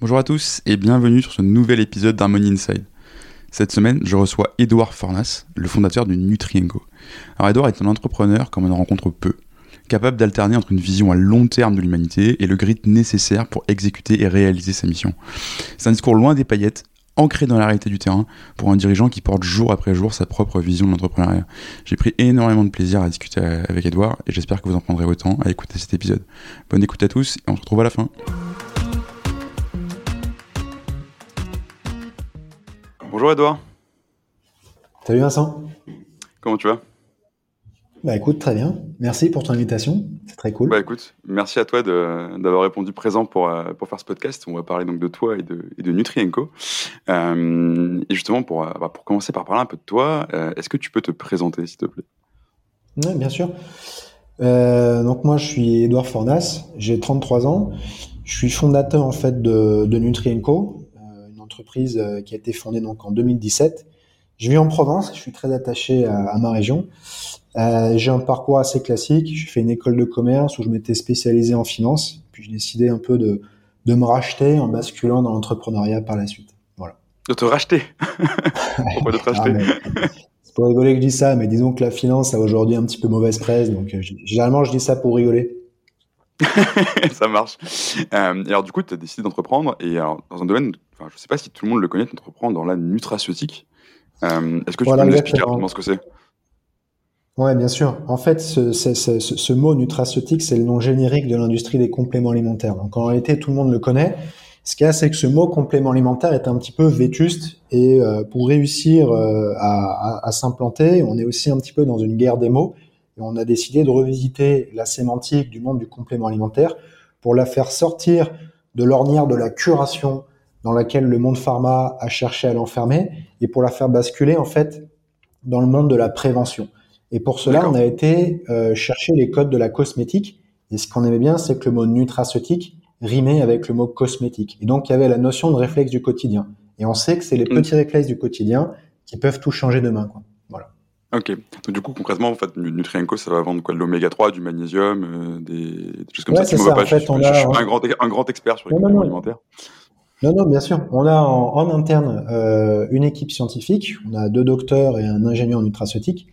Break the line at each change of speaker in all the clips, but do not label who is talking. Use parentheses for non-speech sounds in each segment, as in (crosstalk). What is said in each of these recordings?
Bonjour à tous et bienvenue sur ce nouvel épisode d'Harmony Inside. Cette semaine, je reçois Edouard Fornas, le fondateur du Nutrienco. Alors Edouard est un entrepreneur comme on en rencontre peu, capable d'alterner entre une vision à long terme de l'humanité et le grit nécessaire pour exécuter et réaliser sa mission. C'est un discours loin des paillettes, ancré dans la réalité du terrain, pour un dirigeant qui porte jour après jour sa propre vision de l'entrepreneuriat. J'ai pris énormément de plaisir à discuter avec Edouard et j'espère que vous en prendrez autant à écouter cet épisode. Bonne écoute à tous et on se retrouve à la fin. Bonjour Edouard.
Salut Vincent.
Comment tu vas?
Bah écoute, très bien. Merci pour ton invitation. C'est très cool.
Bah écoute, merci à toi d'avoir répondu présent pour, euh, pour faire ce podcast. On va parler donc de toi et de, et de Nutrienco. Euh, et justement, pour, euh, bah, pour commencer par parler un peu de toi, est-ce que tu peux te présenter s'il te plaît?
Oui, bien sûr. donc moi, je suis Edouard Fornas, j'ai 33 ans. Je suis fondateur en fait de, de Nutrienco, entreprise euh, qui a été fondée donc en 2017. Je vis en Provence, je suis très attaché à, ma région. Euh, j'ai un parcours assez classique. J'ai fait une école de commerce où je m'étais spécialisé en finance. Puis j'ai décidé un peu de, de me racheter en basculant dans l'entrepreneuriat par la suite. Voilà.
De te racheter (laughs) Pourquoi de te racheter?
Ah, C'est pour rigoler que je dis ça, mais disons que la finance a aujourd'hui un petit peu mauvaise presse. Donc euh, généralement, je dis ça pour rigoler. (laughs)
ça marche. Euh, alors du coup, tu as décidé d'entreprendre et alors, dans un domaine, enfin, je ne sais pas si tout le monde le connaît, tu entreprends dans la nutraceutique. Euh, Est-ce que tu peux nous expliquer rapidement ce que c'est?
Ouais, bien sûr. En fait, ce, ce, ce, ce mot nutraceutique, c'est le nom générique de l'industrie des compléments alimentaires. Donc en réalité, tout le monde le connaît. Ce qu'il y a, c'est que ce mot complément alimentaire est un petit peu vétuste et euh, pour réussir euh, à, à, à s'implanter, on est aussi un petit peu dans une guerre des mots on a décidé de revisiter la sémantique du monde du complément alimentaire pour la faire sortir de l'ornière de la curation dans laquelle le monde pharma a cherché à l'enfermer et pour la faire basculer en fait dans le monde de la prévention. Et pour cela, on a été euh, chercher les codes de la cosmétique. Et ce qu'on aimait bien, c'est que le mot nutraceutique rimait avec le mot cosmétique. Et donc, il y avait la notion de réflexe du quotidien. Et on sait que c'est les mm. petits réflexes du quotidien qui peuvent tout changer demain. Quoi.
Ok. Donc, du coup, concrètement, en fait, Nutrienco, ça va vendre quoi? De l'oméga 3, du magnésium, euh, des... choses comme ça?
ça. En
fait, on a... je suis pas un grand, un grand expert sur les compléments alimentaires.
Non, non, bien sûr. On a en, interne euh, une équipe scientifique. On a deux docteurs et un ingénieur en nutraceutique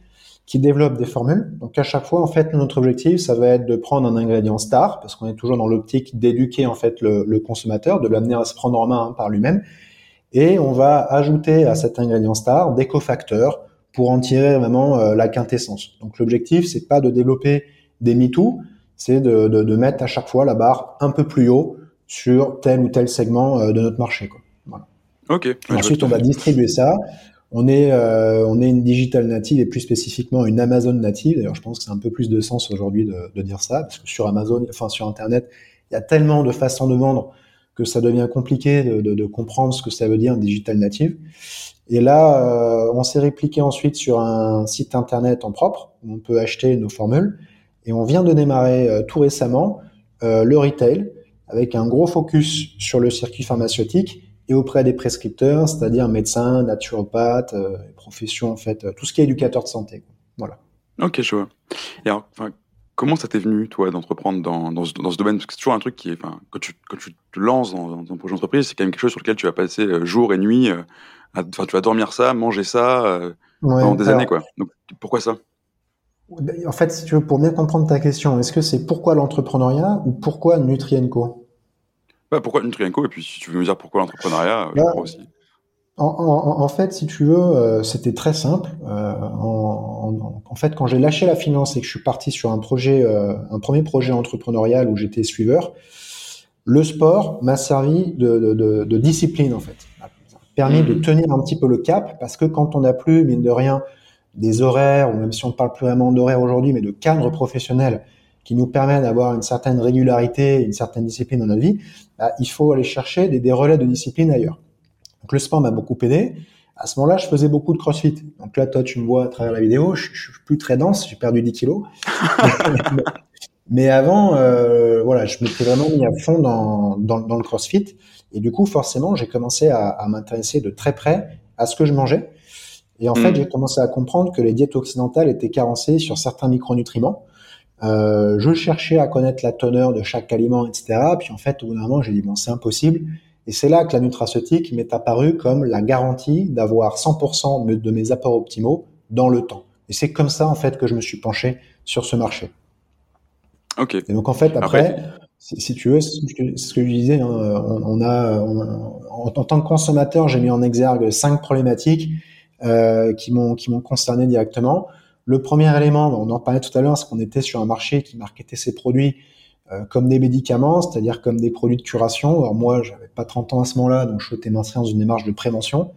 qui développent des formules. Donc à chaque fois, en fait, notre objectif, ça va être de prendre un ingrédient star, parce qu'on est toujours dans l'optique d'éduquer en fait le, le, consommateur, de l'amener à se prendre en main par lui-même, et on va ajouter à cet ingrédient star des cofacteurs pour en tirer vraiment euh, la quintessence. Donc l'objectif, c'est pas de développer des MeToo, c'est de, de, de, mettre à chaque fois la barre un peu plus haut sur tel ou tel segment euh, de notre marché. Quoi. Voilà.
Ok.
ensuite, on va distribuer ça. On est, euh, on est une digital native et plus spécifiquement une Amazon native. D'ailleurs, je pense que c'est un peu plus de sens aujourd'hui de, de, dire ça, parce que sur Amazon, enfin sur Internet, il y a tellement de façons de vendre que ça devient compliqué de, de, de comprendre ce que ça veut dire digital native. Et là, euh, on s'est répliqué ensuite sur un site internet en propre où on peut acheter nos formules. Et on vient de démarrer euh, tout récemment euh, le retail avec un gros focus sur le circuit pharmaceutique et auprès des prescripteurs, c'est-à-dire médecins, naturopathes, professions en fait, tout ce qui est éducateur de santé. Voilà.
Ok, je vois. Et alors, comment ça t'est venu, toi, d'entreprendre dans, dans, ce, dans, ce, domaine? Parce que c'est toujours un truc qui est, quand tu, quand tu te lances dans, dans un projet d'entreprise, c'est quand même quelque chose sur lequel tu vas passer jour et nuit Enfin, tu vas dormir ça, manger ça euh, pendant des années, quoi. Donc, pourquoi ça?
En fait, si tu veux, pour bien comprendre ta question, est-ce que c'est pourquoi l'entrepreneuriat ou pourquoi Nutrienco?
Bah, Pourquoi Nutrienco? Et puis, si tu veux me dire pourquoi l'entrepreneuriat, bah, aussi.
En, en, en, fait, si tu veux, euh, c'était très simple. Euh, en, en, fait, quand j'ai lâché la finance et que je suis parti sur un projet, euh, un premier projet entrepreneurial où j'étais suiveur, le sport m'a servi de, de, de, de, discipline en fait permis de tenir un petit peu le cap parce que quand on n'a plus, mine de rien, des horaires, ou même si on ne parle plus vraiment d'horaires aujourd'hui, mais de cadres professionnels qui nous permettent d'avoir une certaine régularité, une certaine discipline dans notre vie, bah, il faut aller chercher des, des, relais de discipline ailleurs. Donc le sport m'a beaucoup aidé. À ce moment-là, je faisais beaucoup de crossfit. Donc là, toi, tu me vois à travers la vidéo, je, je suis plus très dense, j'ai perdu 10 kilos. (laughs) mais avant, euh, voilà, je m'étais vraiment mis à fond dans, dans, dans le crossfit. Et du coup, forcément, j'ai commencé à, à m'intéresser de très près à ce que je mangeais. Et en fait, hmm. j'ai commencé à comprendre que les diètes occidentales étaient carencées sur certains micronutriments. Euh, je cherchais à connaître la teneur de chaque aliment, etc. Puis en fait, au bout d'un moment, j'ai dit bon, c'est impossible. Et c'est là que la nutraceutique m'est apparue comme la garantie d'avoir 100% de mes apports optimaux dans le temps. Et c'est comme ça, en fait, que je me suis penché sur ce marché.
Ok.
Et donc, en fait, après, si, tu veux, ce que je disais, hein, on, a, en, tant que consommateur, j'ai mis en exergue cinq problématiques euh, qui m'ont qui m'ont concerné directement. Le premier élément, on en parlait tout à l'heure, c'est qu'on était sur un marché qui marketait ses produits euh, comme des médicaments, c'est-à-dire comme des produits de curation. Alors moi, j'avais pas 30 ans à ce moment-là, donc je souhaitais m'inscrire dans une démarche de prévention.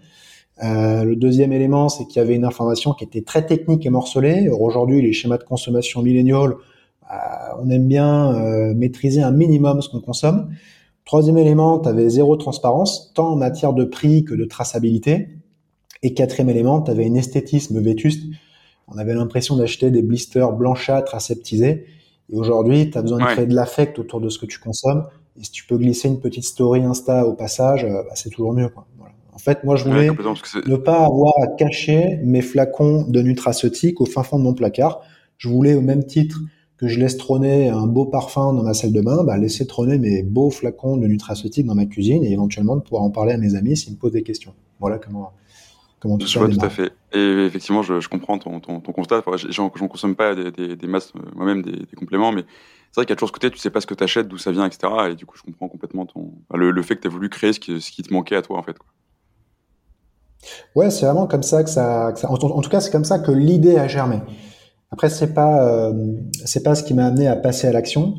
Euh, le deuxième élément, c'est qu'il y avait une information qui était très technique et morcelée. Aujourd'hui, les schémas de consommation milléniaux, euh, on aime bien euh, maîtriser un minimum ce qu'on consomme. Troisième élément, tu avais zéro transparence, tant en matière de prix que de traçabilité. Et quatrième élément, tu avais un esthétisme vétuste. On avait l'impression d'acheter des blisters blanchâtres aseptisés. Et aujourd'hui, tu as besoin de créer de l'affect autour de ce que tu consommes. Et si tu peux glisser une petite story Insta au passage, bah, c'est toujours mieux. Quoi. En fait, moi, je voulais ne pas avoir à cacher mes flacons de nutraceutique au fin fond de mon placard. Je voulais, au même titre que je laisse trôner un beau parfum dans ma salle de bain, bah, laisser trôner mes beaux flacons de nutraceutique dans ma cuisine et éventuellement de pouvoir en parler à mes amis s'ils me posent des questions. Voilà comment, comment
tout je vois tout à fait. Et effectivement, je, comprends ton, ton, constat. Enfin, J'en consomme pas des, des, masses, euh, moi-même, des, compléments, mais c'est vrai qu'à toujours ce côté, tu sais pas ce que tu achètes, d'où ça vient, etc. Et du coup, je comprends complètement ton, le, fait que tu as voulu créer ce qui, ce qui te manquait à toi, en fait. Quoi.
Ouais, c'est vraiment comme ça que ça. en, tout cas, c'est comme ça que l'idée a germé. Après, c'est pas euh, c'est pas ce qui m'a amené à passer à l'action.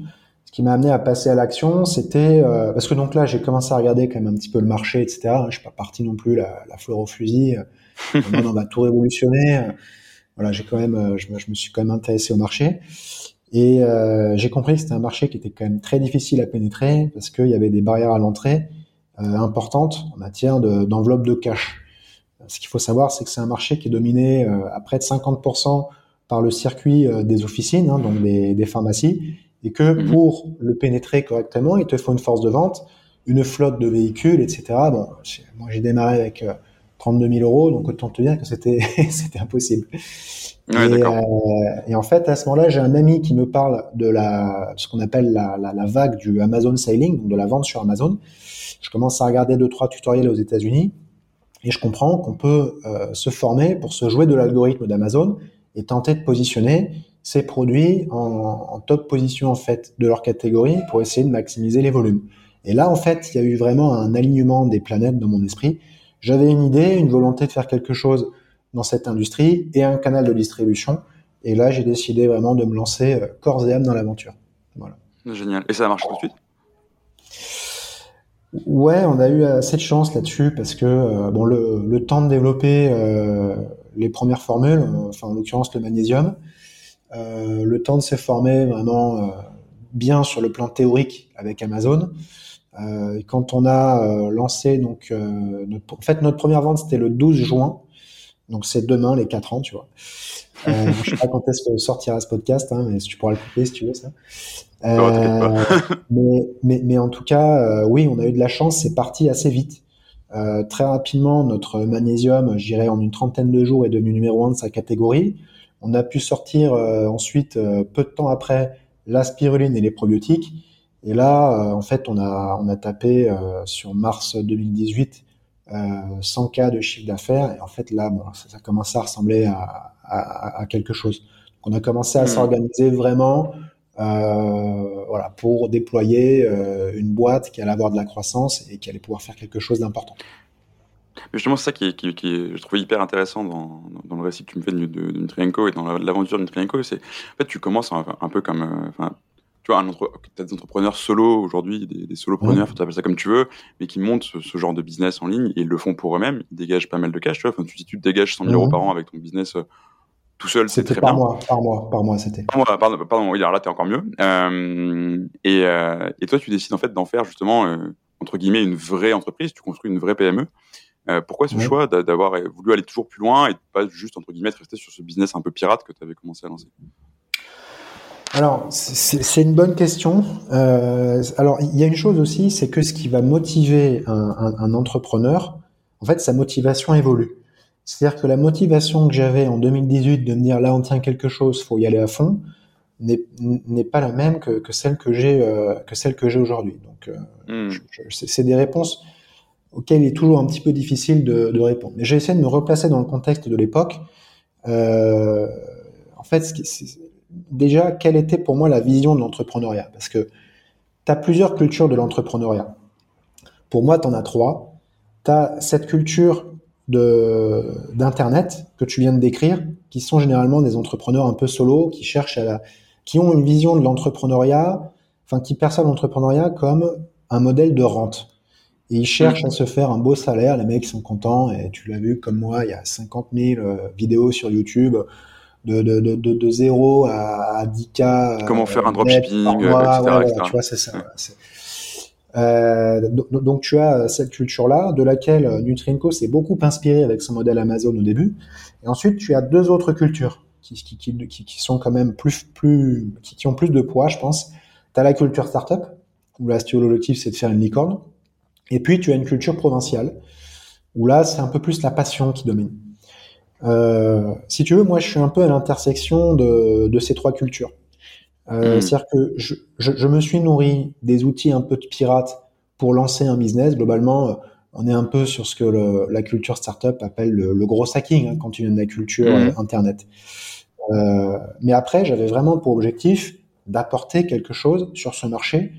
Ce qui m'a amené à passer à l'action, c'était euh, parce que donc là, j'ai commencé à regarder quand même un petit peu le marché, etc. Je suis pas parti non plus la, la fleur au fusil. (laughs) on va tout révolutionner. Voilà, j'ai quand même, euh, je, je, me suis quand même intéressé au marché et euh, j'ai compris que c'était un marché qui était quand même très difficile à pénétrer parce qu'il y avait des barrières à l'entrée importantes en matière d'enveloppe de cash. Ce qu'il faut savoir, c'est que c'est un marché qui est dominé euh, à près de 50% par le circuit euh, des officines, hein, donc des, pharmacies, et que mhm. pour le pénétrer correctement, il te faut une force de vente, une flotte de véhicules, etc. Bon, moi j'ai démarré avec 32 euh, 000 euros, donc autant te dire que c'était (laughs) c'était impossible. et, en fait, à ce moment-là, j'ai un ami qui me parle de la ce qu'on appelle la, la, vague du Amazon Sailing, donc de la vente sur Amazon. Je commence à regarder deux trois tutoriels aux États-Unis et je comprends qu'on peut euh, se former pour se jouer de l'algorithme d'Amazon et tenter de positionner ces produits en, en, top position en fait de leur catégorie pour essayer de maximiser les volumes. Et là, en fait, il y a eu vraiment un alignement des planètes dans mon esprit. J'avais une idée, une volonté de faire quelque chose dans cette industrie et un canal de distribution. Et là, j'ai décidé vraiment de me lancer euh, corps et âme dans l'aventure. Voilà.
Génial. Et ça a marché tout de suite?
Ouais, on a eu assez de chance là-dessus parce que euh, bon, le, le, temps de développer euh, les premières formules, enfin en l'occurrence le magnésium, euh, le temps de se former vraiment bien sur le plan théorique avec Amazon. et quand on a lancé donc, notre, en fait notre première vente c'était le 12 juin, donc c'est demain les 4 ans, tu vois. Euh, (laughs) je sais pas quand est-ce que sortira ce podcast, hein, mais tu pourras le couper si tu veux ça. Euh, (laughs) mais, mais, mais, en tout cas, euh, oui, on a eu de la chance, c'est parti assez vite. Euh, très rapidement, notre magnésium, j'irais en une trentaine de jours, est devenu numéro un de sa catégorie. On a pu sortir euh, ensuite, peu de temps après, la spiruline et les probiotiques. Et là, en fait, on a, on a tapé sur mars 2018 100 cas de chiffre d'affaires. Et en fait, là, bon, ça, ça commencé à ressembler à, à, à quelque chose. Donc, on a commencé à hmm. s'organiser vraiment euh, voilà, pour déployer euh, une boîte qui allait avoir de la croissance et qui allait pouvoir faire quelque chose d'important.
Justement, c'est ça qui, qui, qui, je trouve hyper intéressant dans, dans, le récit que tu me fais de, de, Nutrienco et dans l'aventure de Nutrienco, c'est en fait tu commences un, un peu comme, euh, enfin, tu vois, un entre, as des entrepreneurs solo aujourd'hui, des, des solopreneurs, mmh. tu appelles ça comme tu veux, mais qui montent ce, genre de business en ligne et ils le font pour eux-mêmes, ils dégagent pas mal de cash, tu vois, enfin, tu, tu dégages 100 000 euros par an avec ton business tout seul, c'est très
par
bien.
Mois, par mois, par mois, c'était.
Par mois, pardon, pardon, oui, alors là, t'es encore mieux. Euh, et, euh, et, toi, tu décides en fait d'en faire justement, euh, entre guillemets, une vraie entreprise, tu construis une vraie PME. Euh, pourquoi ce choix d'avoir voulu aller toujours plus loin et pas juste, entre guillemets, rester sur ce business un peu pirate que tu avais commencé à lancer?
Alors, c'est une bonne question. Euh, alors, il y a une chose aussi, c'est que ce qui va motiver un, un, un, entrepreneur, en fait, sa motivation évolue. C'est-à-dire que la motivation que j'avais en 2018 de me dire là on tient quelque chose, faut y aller à fond, n'est pas la même que, celle que j'ai euh, que celle que j'ai aujourd'hui. Donc euh, hmm. c'est des réponses auquel il est toujours un petit peu difficile de, de répondre. Mais j'ai essayé de me replacer dans le contexte de l'époque. Euh, en fait, déjà, quelle était pour moi la vision de l'entrepreneuriat? Parce que tu as plusieurs cultures de l'entrepreneuriat. Pour moi, tu en as trois. Tu as cette culture d'internet que tu viens de décrire, qui sont généralement des entrepreneurs un peu solo, qui cherchent à la, qui ont une vision de l'entrepreneuriat, enfin qui perçoivent l'entrepreneuriat comme un modèle de rente. Et ils cherchent à se faire un beau salaire, les mecs sont contents, et tu l'as vu comme moi, il y a 50 000 euh, vidéos sur YouTube de, de, de, de, 0 à, 10K.
Comment faire un dropshipping, etc.,
Tu vois, c'est ça. Euh, donc, tu as cette culture-là, de laquelle Nutrienco s'est beaucoup inspiré avec son modèle Amazon au début. Et ensuite, tu as deux autres cultures qui, qui, qui, qui sont quand même plus, plus, qui, ont plus de poids, je pense. Tu as la culture startup, où l'objectif, c'est de faire une licorne. Et puis, tu as une culture provinciale, où là, c'est un peu plus la passion qui domine. Euh, si tu veux, moi, je suis un peu à l'intersection de, de ces trois cultures. Euh, hmm. C'est-à-dire que je, je, je, me suis nourri des outils un peu de pirate pour lancer un business. Globalement, euh, on est un peu sur ce que le, la culture startup appelle le, le gros hacking hein, quand tu viens de la culture hmm. internet. Euh, mais après, j'avais vraiment pour objectif d'apporter quelque chose sur ce marché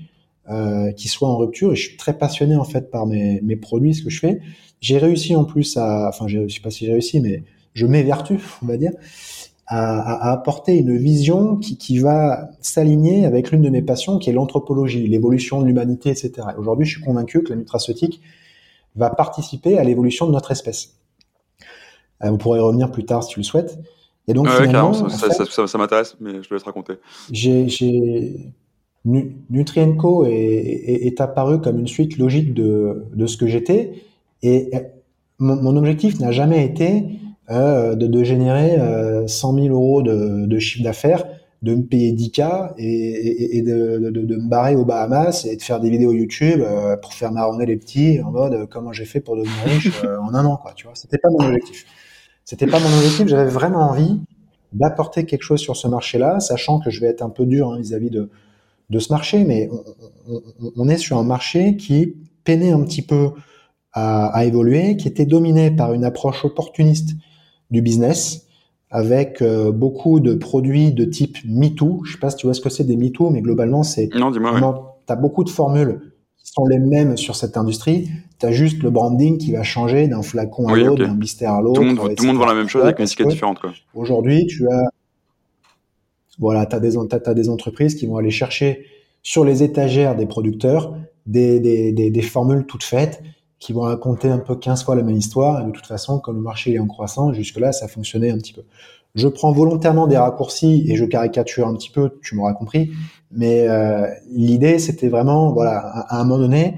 euh, qui soit en rupture. Et je suis très passionné en fait par mes, mes produits, ce que je fais. J'ai réussi en plus à, enfin, je sais pas si j'ai réussi, mais je m'évertue, (laughs) on va dire, à, à, apporter une vision qui, qui va s'aligner avec l'une de mes passions, qui est l'anthropologie, l'évolution de l'humanité, etc. Aujourd'hui, je suis convaincu que la nutraceutique va participer à l'évolution de notre espèce. Euh, on pourrait y revenir plus tard si tu le souhaites.
Et donc, finalement, ça, ça, ça, ça m'intéresse, mais je te laisse raconter.
J'ai Nutrienco est, est, est, apparu comme une suite logique de, ce que j'étais, et mon, mon objectif n'a jamais été euh, de, générer euh, 100 000 euros de, chiffre d'affaires, de me payer 10K et, de, me barrer aux Bahamas et de faire des vidéos YouTube euh, pour faire marronner les petits en mode euh, comment j'ai fait pour devenir riche euh, en un an, quoi. Tu vois, c'était pas mon objectif. C'était pas mon objectif. J'avais vraiment envie d'apporter quelque chose sur ce marché-là, sachant que je vais être un peu dur hein, vis-à-vis de, de ce marché, mais on, on, on, est sur un marché qui peinait un petit peu à, à évoluer, qui était dominé par une approche opportuniste du business avec euh, beaucoup de produits de type MeToo. Je sais pas si tu vois ce que c'est des MeToo, mais globalement, c'est
non, dis-moi.
Tu as beaucoup de formules qui sont les mêmes sur cette industrie. Tu as juste le branding qui va changer d'un flacon à l'autre, d'un blister à l'autre.
Tout, le monde, tout monde vend la même chose avec une étiquette différente.
Aujourd'hui, tu as voilà, tu as, des entreprises qui vont aller chercher sur les étagères des producteurs des, formules toutes faites qui vont raconter un peu 15 fois la même histoire. De toute façon, comme le marché est en croissant, jusque-là, ça fonctionnait un petit peu. Je prends volontairement des raccourcis et je caricature un petit peu, tu m'auras compris. Mais euh, l'idée, c'était vraiment, voilà, à, un moment donné,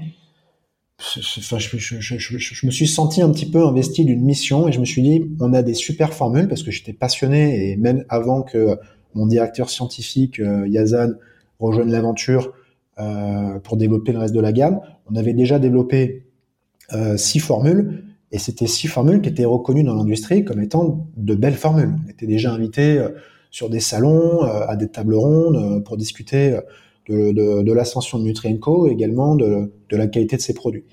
enfin, je, me suis senti un petit peu investi d'une mission et je me suis dit, on a des super formules parce que j'étais passionné et même avant que mon directeur scientifique, euh, Yazan, rejoigne l'aventure euh, pour développer le reste de la gamme, on avait déjà développé euh, six formules, et c'était six formules qui étaient reconnues dans l'industrie comme étant de belles formules. On était déjà invité sur des salons, à des tables rondes, pour discuter de, de, de l'ascension de Nutrienco également de, la qualité de ses produits.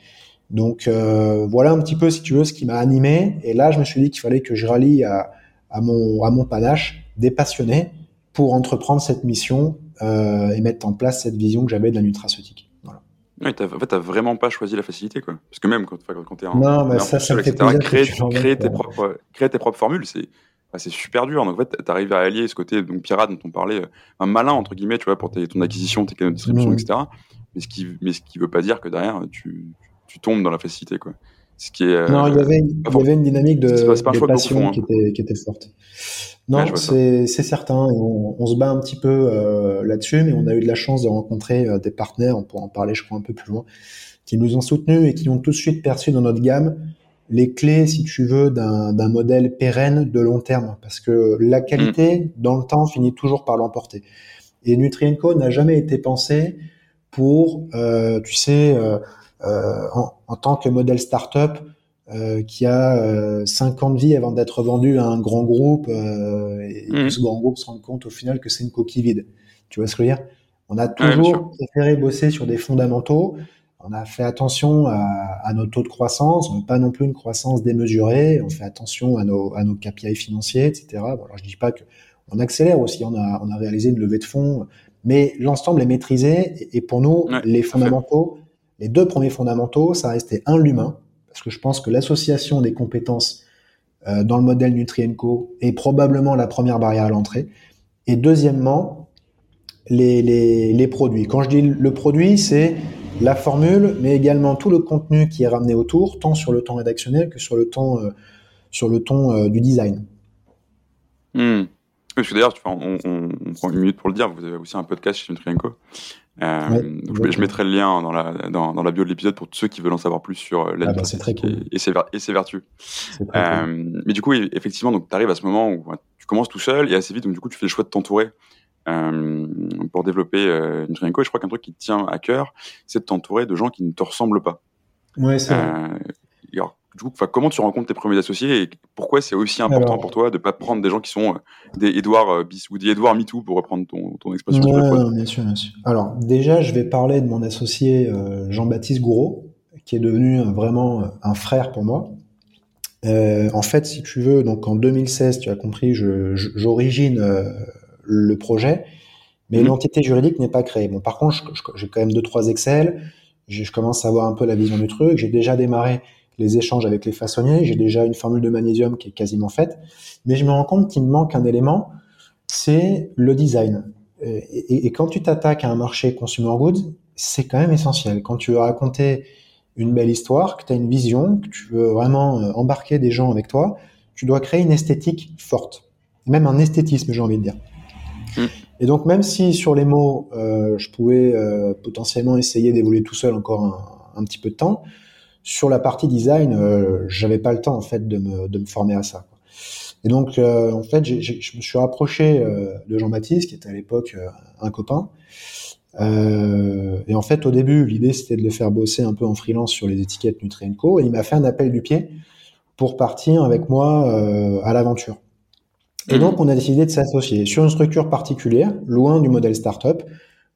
Donc voilà un petit peu, si tu veux, ce qui m'a animé. Et là, je me suis dit qu'il fallait que je rallie à mon panache des passionnés pour entreprendre cette mission euh, et mettre en place cette vision que j'avais de la nutraceutique.
Oui, en fait, t'as vraiment pas choisi la facilité, quoi. Parce que même quand, quand t'es
en, non, mais ça, ça
créer, créer, tes propres, créer tes propres formules, c'est bah, c'est super dur. Donc, en fait, t'arrives à allier ce côté donc pirate dont on parlait, euh, un malin, entre guillemets, tu vois, pour tes, ton acquisition, tes canaux de distribution, mmh. etc. Mais ce, qui, mais ce qui veut pas dire que derrière, tu, tu tombes dans la facilité, quoi.
Ce qui est, non, il y avait, il y avait une dynamique de, de passion qui, était, qui était forte. Non, c'est certain. On, on, se bat un petit peu euh, là-dessus, mais on a eu de la chance de rencontrer euh, des partenaires, on pourra en parler, je crois, un peu plus loin, qui nous ont soutenus et qui ont tout de suite perçu dans notre gamme les clés, si tu veux, d'un modèle pérenne de long terme, parce que la qualité, mmh. dans le temps, finit toujours par l'emporter. Et Nutrienco n'a jamais été pensé pour, euh, tu sais, euh, euh, en, en, tant que modèle startup, euh, qui a euh, 5 ans de vie avant d'être vendu à un grand groupe euh, et mmh. que ce grand groupe se rende compte au final que c'est une coquille vide. Tu vois ce que je veux dire? On a toujours préféré bosser sur des fondamentaux on a fait attention à, à, nos taux de croissance, on n'a pas non plus une croissance démesurée, on fait attention à nos, à nos KPI financiers, etc. Bon, alors je dis pas que on accélère aussi, on a, on a réalisé une levée de fonds, mais l'ensemble est maîtrisé. Et, pour nous, les fondamentaux, les deux premiers fondamentaux, ça restait un l'humain, parce que je pense que l'association des compétences euh, dans le modèle Nutrienco est probablement la première barrière à l'entrée. Et deuxièmement, les, les, les produits. Quand je dis le produit, c'est la formule, mais également tout le contenu qui est ramené autour, tant sur le temps rédactionnel que sur le temps, euh, sur le ton euh, du design.
Hmm. D'ailleurs, on, prend une minute pour le dire, vous avez aussi un podcast chez Nutrienco. Euh, je, mettrai le lien dans la, dans, dans la bio de l'épisode pour tous ceux qui veulent en savoir plus sur euh, la
ah bah, très cool.
et, ses, et ses vertus. Euh, Mais du coup, effectivement, tu arrives à ce moment où tu commences tout seul et assez vite, donc du coup, tu fais le choix de t'entourer euh, pour développer euh, Nutrienco. Et je crois qu'un truc qui te tient à cœur, c'est de t'entourer de gens qui ne te ressemblent pas.
Ouais, c'est
du coup, comment tu rencontres tes premiers associés et pourquoi c'est aussi important pour toi de pas prendre des gens qui sont euh, des Edouard euh, bis ou des Edouard MeToo pour reprendre ton, ton expression
bien sûr, bien sûr. Alors déjà, je vais parler de mon associé euh, Jean-Baptiste Gouraud, qui est devenu vraiment un frère pour moi. Euh, en fait, si tu veux, donc en 2016, tu as compris, j'origine le projet, mais mmh. l'entité juridique n'est pas créée. Bon, par contre, j'ai quand même deux trois Excel. Je commence à avoir un peu la vision du truc. J'ai déjà démarré les échanges avec les façonniers. J'ai déjà une formule de magnésium qui est quasiment faite, mais je me rends compte qu'il me manque un élément, c'est le design. Et, et, quand tu t'attaques à un marché consumer goods, c'est quand même essentiel. Quand tu veux raconter une belle histoire, que tu as une vision, que tu veux vraiment euh, embarquer des gens avec toi, tu dois créer une esthétique forte. Même un esthétisme, j'ai envie de dire. Mmh. Et donc, même si sur les mots, euh, je pouvais euh, potentiellement essayer d'évoluer tout seul encore un, un, petit peu de temps, sur la partie design, euh, j'avais pas le temps en fait de me, de me former à ça. Et donc, euh, en fait, je me suis rapproché euh, de Jean-Baptiste, qui était à l'époque euh, un copain. et en fait, au début, l'idée c'était de le faire bosser un peu en freelance sur les étiquettes Nutrienco, et il m'a fait un appel du pied pour partir avec moi à l'aventure. Et donc, on a décidé de s'associer sur une structure particulière, loin du modèle startup.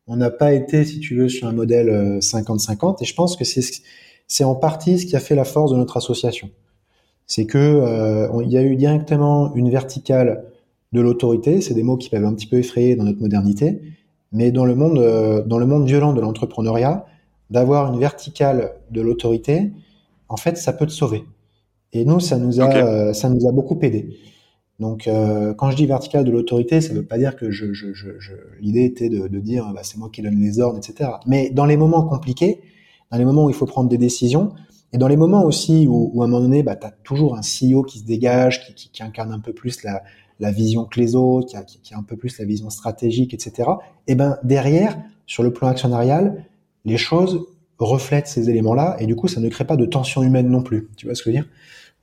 On n'a pas été, si tu veux, sur un modèle 50-50, et je pense que c'est c'est en partie ce qui a fait la force de notre association. C'est que euh, il y a eu directement une verticale de l'autorité. C'est des mots qui peuvent un petit peu effrayer dans notre modernité, mais dans le monde, euh, dans le monde violent de l'entrepreneuriat, d'avoir une verticale de l'autorité, en fait, ça peut te sauver. Et nous, ça nous a, okay. euh, ça nous a beaucoup aidé. Donc, euh, quand je dis verticale de l'autorité, ça ne veut pas dire que je, je, je, je l'idée était de, de dire, bah, c'est moi qui donne les ordres, etc. Mais dans les moments compliqués, dans les moments où il faut prendre des décisions, et dans les moments aussi où, où à un moment donné, bah, tu as toujours un CEO qui se dégage, qui, qui, qui, incarne un peu plus la, la vision que les autres, qui a, qui a, un peu plus la vision stratégique, etc. Et ben derrière, sur le plan actionnarial, les choses reflètent ces éléments-là, et du coup, ça ne crée pas de tension humaine non plus. Tu vois ce que je veux dire?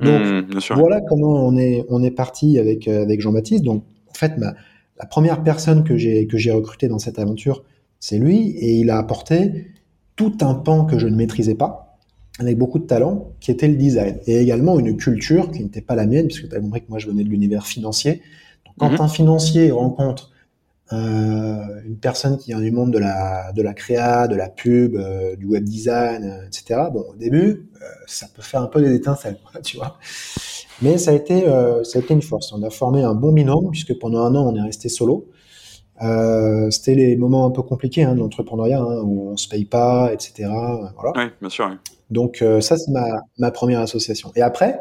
Donc mmh, voilà comment on est on est parti avec euh, avec Jean-Baptiste. Donc en fait, ma, la première personne que j'ai que j'ai recrutée dans cette aventure, c'est lui, et il a apporté tout un pan que je ne maîtrisais pas, avec beaucoup de talent, qui était le design. Et également une culture qui n'était pas la mienne, puisque tu as compris que moi je venais de l'univers financier. Donc, quand mmh. un financier rencontre euh, une personne qui vient du monde de la, de la créa, de la pub, euh, du web design, euh, etc., bon, au début, ça peut faire un peu des étincelles, tu vois. Mais ça a été, ça a été une force. On a formé un bon binôme, puisque pendant un an, on est resté solo. Euh, c'était les moments un peu compliqués hein, de l'entrepreneuriat, hein, où on se paye pas, etc. Voilà.
Oui, bien sûr. Oui.
Donc euh, ça, c'est ma, ma première association. Et après,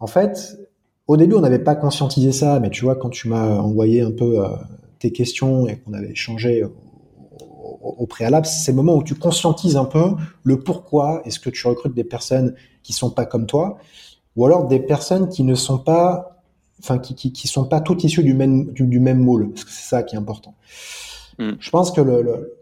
en fait, au début, on n'avait pas conscientisé ça, mais tu vois, quand tu m'as envoyé un peu euh, tes questions et qu'on avait échangé au, au, au préalable, c'est le moment où tu conscientises un peu le pourquoi est-ce que tu recrutes des personnes qui sont pas comme toi, ou alors des personnes qui ne sont pas enfin qui, qui, qui, sont pas toutes issues du même du, du même moule, parce que c'est ça qui est important. Mm. Je pense que le, le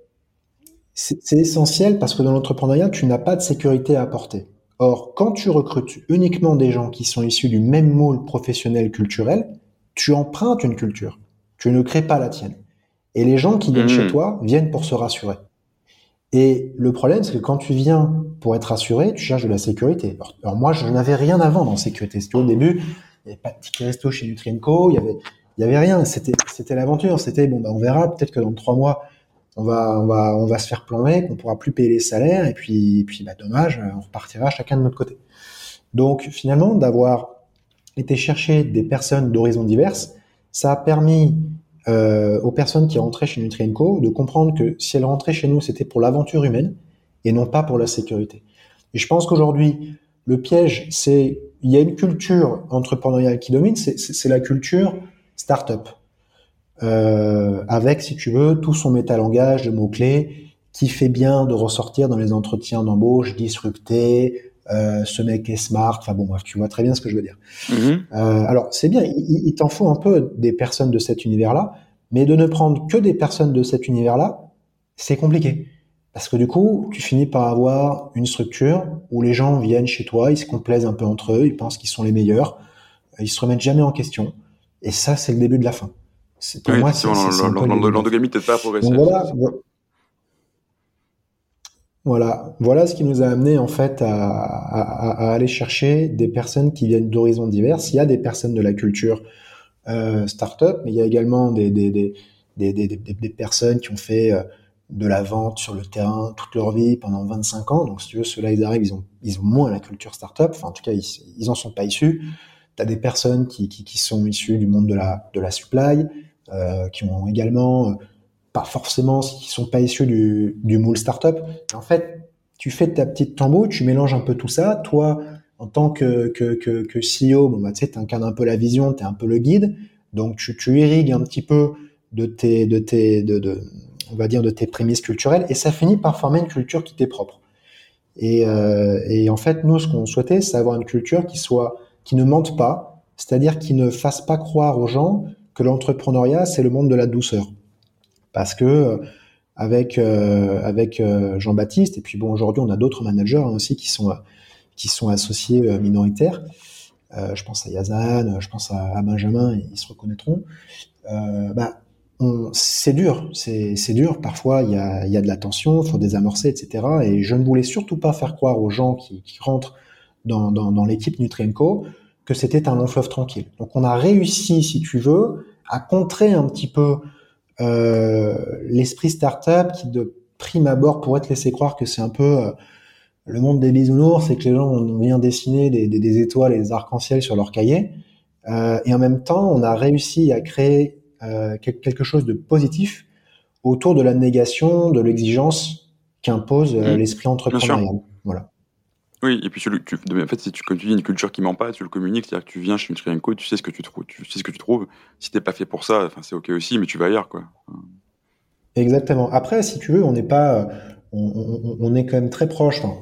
c'est essentiel parce que dans l'entrepreneuriat, tu n'as pas de sécurité à apporter. Or, quand tu recrutes uniquement des gens qui sont issus du même moule professionnel culturel, tu empruntes une culture. Tu ne crées pas la tienne. Et les gens qui viennent mmh. chez toi viennent pour se rassurer. Et le problème, c'est que quand tu viens pour être rassuré, tu cherches de la sécurité. Alors, alors moi, je n'avais rien à vendre en sécurité. C'était au début, il n'y avait pas de ticket resto chez Nutrienco, il y avait, il y avait rien. C'était, l'aventure. C'était bon, bah, on verra. Peut-être que dans trois mois, on va, on va, on va se faire plomber, qu'on pourra plus payer les salaires, et puis, puis, bah, dommage, on repartira chacun de notre côté. Donc, finalement, d'avoir été chercher des personnes d'horizons diverses, ça a permis euh, aux personnes qui rentraient chez Nutrienco de comprendre que si elles rentraient chez nous, c'était pour l'aventure humaine et non pas pour la sécurité. Et je pense qu'aujourd'hui, le piège, c'est il y a une culture entrepreneuriale qui domine, c'est la culture start-up. Euh, avec, si tu veux, tout son métalangage de mots-clés qui fait bien de ressortir dans les entretiens d'embauche, disrupter, euh, ce mec est smart, enfin bon bref, tu vois très bien ce que je veux dire. Mm-hmm. Euh, alors c'est bien, il, il t'en faut un peu des personnes de cet univers-là, mais de ne prendre que des personnes de cet univers-là, c'est compliqué. Parce que du coup, tu finis par avoir une structure où les gens viennent chez toi, ils se complaisent un peu entre eux, ils pensent qu'ils sont les meilleurs, ils se remettent jamais en question. Et ça, c'est le début de la fin.
Pour moi, c'est l'endogamie peut-être pas progresser.
Voilà, voilà, voilà ce qui nous a amené en fait à, à, à aller chercher des personnes qui viennent d'horizons divers. Il y a des personnes de la culture euh, startup, mais il y a également des, des, des, des, des personnes qui ont fait euh, de la vente sur le terrain toute leur vie pendant 25 ans. Donc, si tu veux, ceux-là, ils arrivent, ils ont, ils moins la culture startup. Enfin, en tout cas, ils, ils en sont pas issus. Tu as des personnes qui, qui, qui, sont issues du monde de la, de la supply, euh, qui ont également, euh, pas forcément, qui sont pas issus du, du moule startup. En fait, tu fais ta petite tambour, tu mélanges un peu tout ça. Toi, en tant que, que, que, CEO, bon, bah, tu incarnes un peu la vision, tu es un peu le guide. Donc, tu, tu irrigues un petit peu de tes, de tes, de, de, on va dire, de tes prémices culturelles, et ça finit par former une culture qui t'est propre. Et, euh, et, en fait, nous, ce qu'on souhaitait, c'est avoir une culture qui soit, qui ne mente pas, c'est-à-dire qui ne fasse pas croire aux gens que l'entrepreneuriat, c'est le monde de la douceur. Parce que euh, avec euh, avec Jean-Baptiste, et puis bon, aujourd'hui, on a d'autres managers hein, aussi qui sont qui sont associés minoritaires. je pense à Yazan, je pense à, à Benjamin, ils se reconnaîtront. bah, c'est dur, c'est dur. Parfois, il y a, y a, de la tension, faut désamorcer, etc. Et je ne voulais surtout pas faire croire aux gens qui, qui rentrent dans, dans, dans l'équipe Nutrienco que c'était un long fleuve tranquille. Donc, on a réussi, si tu veux, à contrer un petit peu euh, l'esprit startup qui, de prime abord, pourrait te laisser croire que c'est un peu euh, le monde des bisounours, c'est que les gens ont bien dessiné des, des, étoiles et des arcs-en-ciel sur leur cahier. Euh, et en même temps, on a réussi à créer quelque chose de positif autour de la négation de l'exigence qu'impose euh, mmh. l'esprit entrepreneurial. Voilà.
Oui, et puis tu, en fait, si tu, comme tu dis, une culture qui ment pas, tu le communiques, c'est-à-dire que tu viens chez Nutrienco, tu sais ce que tu trouves, tu sais ce que tu trouves. Si t'es pas fait pour ça, enfin c'est ok aussi, mais tu vas ailleurs, quoi.
Exactement. Après, si tu veux, on n'est pas, on, on, est quand même très proche. Enfin,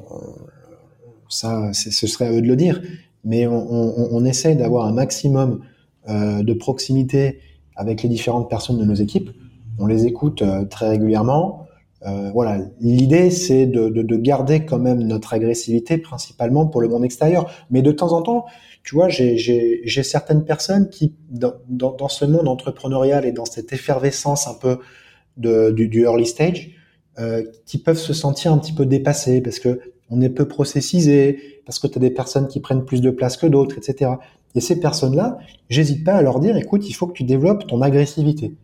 ça, ce serait à eux de le dire, mais on, on essaye d'avoir un maximum euh, de proximité avec les différentes personnes de nos équipes. On les écoute euh, très régulièrement. Euh, voilà, l'idée c'est de, de, de, garder quand même notre agressivité principalement pour le monde extérieur. Mais de temps en temps, tu vois, j'ai certaines personnes qui, dans, ce monde entrepreneurial et dans cette effervescence un peu du, early stage, euh, qui peuvent se sentir un petit peu dépassés parce que on est peu processisé, parce que tu as des personnes qui prennent plus de place que d'autres, etc. Et ces personnes-là, j'hésite pas à leur dire, écoute, il faut que tu développes ton agressivité.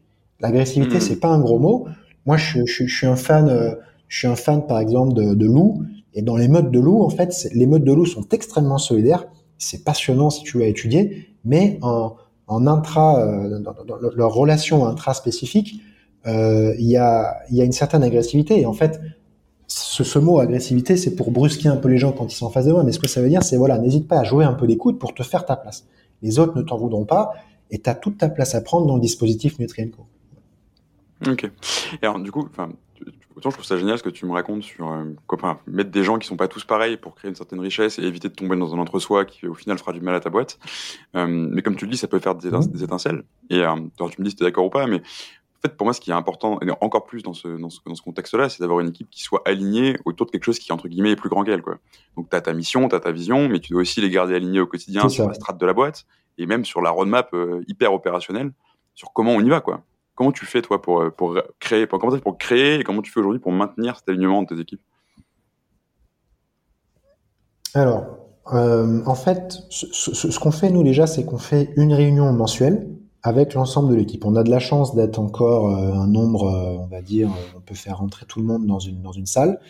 L'agressivité, mmh. c'est pas un gros mot. Moi, je, je, je, suis un fan, euh, je suis un fan, par exemple, de, de loup. Et dans les modes de loup, en fait, les modes de loup sont extrêmement solidaires. C'est passionnant si tu veux étudier, mais en, en intra, euh, dans, dans, leur relation intra-spécifique, euh, il y, a, y a une certaine agressivité. Et en fait, ce, ce, mot agressivité, c'est pour brusquer un peu les gens quand ils sont en face de moi. Mais ce que ça veut dire, c'est voilà, n'hésite pas à jouer un peu d'écoute pour te faire ta place. Les autres ne t'en voudront pas et tu as toute ta place à prendre dans le dispositif Nutrienco.
Ok. Et alors, du coup, autant je trouve ça génial ce que tu me racontes sur euh, enfin, mettre des gens qui sont pas tous pareils pour créer une certaine richesse et éviter de tomber dans un entre-soi qui au final fera du mal à ta boîte. Euh, mais comme tu le dis, ça peut faire des, des étincelles. Et euh, tu me dis si tu es d'accord ou pas, mais en fait, pour moi, ce qui est important, et encore plus dans ce, dans ce, dans ce contexte-là, c'est d'avoir une équipe qui soit alignée autour de quelque chose qui, entre guillemets, est plus grand qu'elle. Quoi. Donc, tu as ta mission, tu as ta vision, mais tu dois aussi les garder alignés au quotidien sur la strate de la boîte et même sur la roadmap euh, hyper opérationnelle, sur comment on y va. quoi. Comment tu fais, toi, pour, euh, pour créer, pour, comment pour créer et comment tu fais aujourd'hui pour maintenir cet alignement de tes équipes?
Alors, euh, en fait, ce, ce, ce qu'on fait, nous, déjà, c'est qu'on fait une réunion mensuelle avec l'ensemble de l'équipe. On a de la chance d'être encore euh, un nombre, euh, on va dire, on peut faire rentrer tout le monde dans une, dans une salle.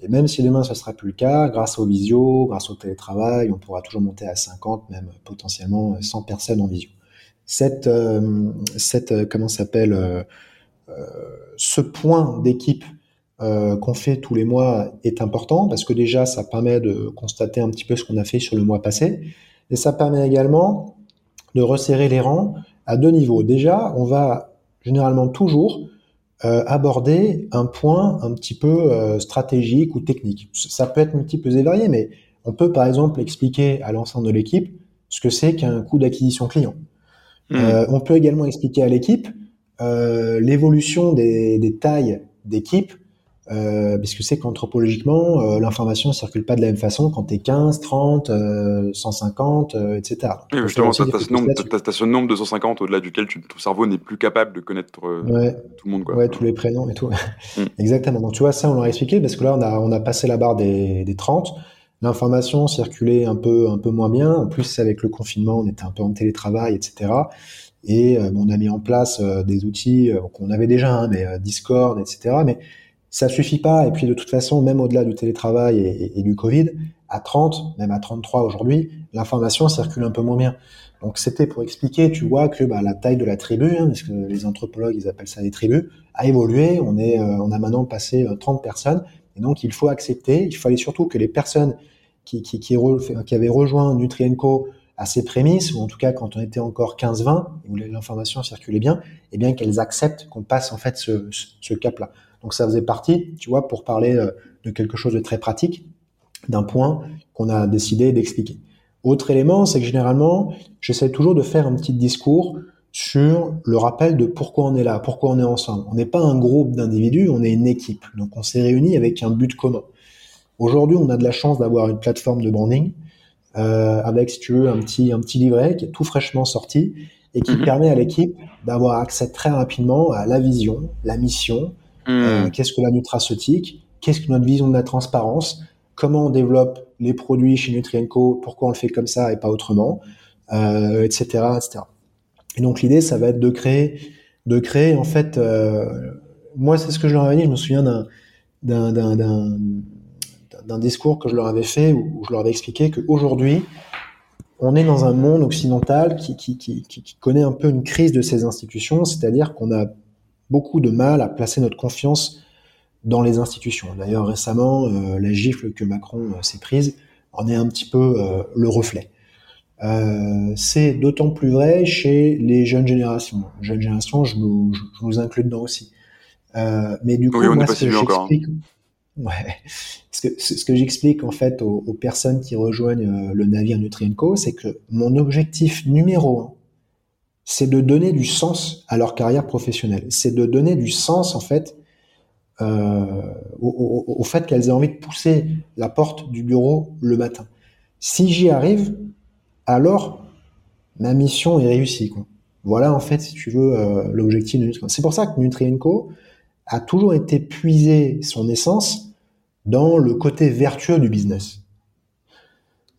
Et même si demain, ce sera plus le cas, grâce au visio, grâce au télétravail, on pourra toujours monter à 50, même potentiellement 100 personnes en visio. Cette, euh, cette euh, comment s'appelle, euh, ce point d'équipe qu'on fait tous les mois est important parce que déjà, ça permet de constater un petit peu ce qu'on a fait sur le mois passé. Et ça permet également de resserrer les rangs à deux niveaux. Déjà, on va généralement toujours euh, aborder un point un petit peu euh, stratégique ou technique. Ça peut être multiples et varié, mais on peut par exemple expliquer à l'ensemble de l'équipe ce que c'est qu'un coût d'acquisition client. Mmh. Euh, on peut également expliquer à l'équipe l'évolution des, des tailles d'équipe euh, parce que c'est qu'anthropologiquement, euh, l'information ne circule pas de la même façon quand tu es 15, 30, 150, etc.
Oui, justement, tu as, ce nombre de 150 au-delà duquel tu, ton cerveau n'est plus capable de connaître euh, tout le monde. Quoi.
Ouais, tous les prénoms et tout. Mm. (laughs) Exactement. Donc tu vois, ça, on l'a expliqué parce que là, on a, on a passé la barre des, des 30. L'information circulait un peu, un peu moins bien. En plus, avec le confinement, on était un peu en télétravail, etc. Et bon, on a mis en place des outils qu'on avait déjà, hein, mais Discord, etc. Mais ça suffit pas. Et puis de toute façon, même au-delà du télétravail et, du Covid, à 30, même à 33 aujourd'hui, l'information circule un peu moins bien. Donc c'était pour expliquer, tu vois, que bah, la taille de la tribu, hein, parce que les anthropologues ils appellent ça des tribus, a évolué. On est, euh, on a maintenant passé 30 euh, personnes, et donc il faut accepter. Il fallait surtout que les personnes qui, avaient rejoint Nutrienco à ses prémices, ou en tout cas quand on était encore 15-20, où l'information circulait bien, eh bien qu'elles acceptent qu'on passe en fait ce cap-là. Donc ça faisait partie, tu vois, pour parler euh, de quelque chose de très pratique, d'un point qu'on a décidé d'expliquer. Autre élément, c'est que généralement, j'essaie toujours de faire un petit discours sur le rappel de pourquoi on est là, pourquoi on est ensemble. On n'est pas un groupe d'individus, on est une équipe. Donc on s'est réunis avec un but commun. Aujourd'hui, on a de la chance d'avoir une plateforme de branding euh, avec, si tu veux, un petit, un petit livret qui est tout fraîchement sorti et qui mhm. permet à l'équipe d'avoir accès très rapidement à la vision, la mission, euh, hmm. qu'est-ce que la nutraceutique? Qu'est-ce que notre vision de la transparence? Comment on développe les produits chez Nutrienco? Pourquoi on le fait comme ça et pas autrement? Euh, Etc. etc. Et donc l'idée, ça va être de créer, de créer en fait. Euh, moi, c'est ce que je leur avais dit. Je me souviens d'un d'un discours que je leur avais fait où, je leur avais expliqué qu'aujourd'hui, on est dans un monde occidental qui, qui, qui, qui, connaît un peu une crise de ces institutions, c'est-à-dire qu'on a beaucoup de mal à placer notre confiance dans les institutions. D'ailleurs, récemment, euh, la gifle que Macron euh, s'est prise en est un petit peu euh, le reflet. c'est d'autant plus vrai chez les jeunes générations. Jeunes générations, je nous, je inclus dedans aussi. mais du coup, moi, ce que j'explique, ouais, ce que, ce que j'explique en fait aux, aux, personnes qui rejoignent le navire Nutrienco, c'est que mon objectif numéro un, c'est de donner du sens à leur carrière professionnelle. C'est de donner du sens, en fait, euh, au, fait qu'elles aient envie de pousser la porte du bureau le matin. Si j'y arrive, alors ma mission est réussie. Quoi. Voilà, en fait, si tu veux, euh, l'objectif de Nutrienco. C'est pour ça que Nutrienco a toujours été puisé son essence dans le côté vertueux du business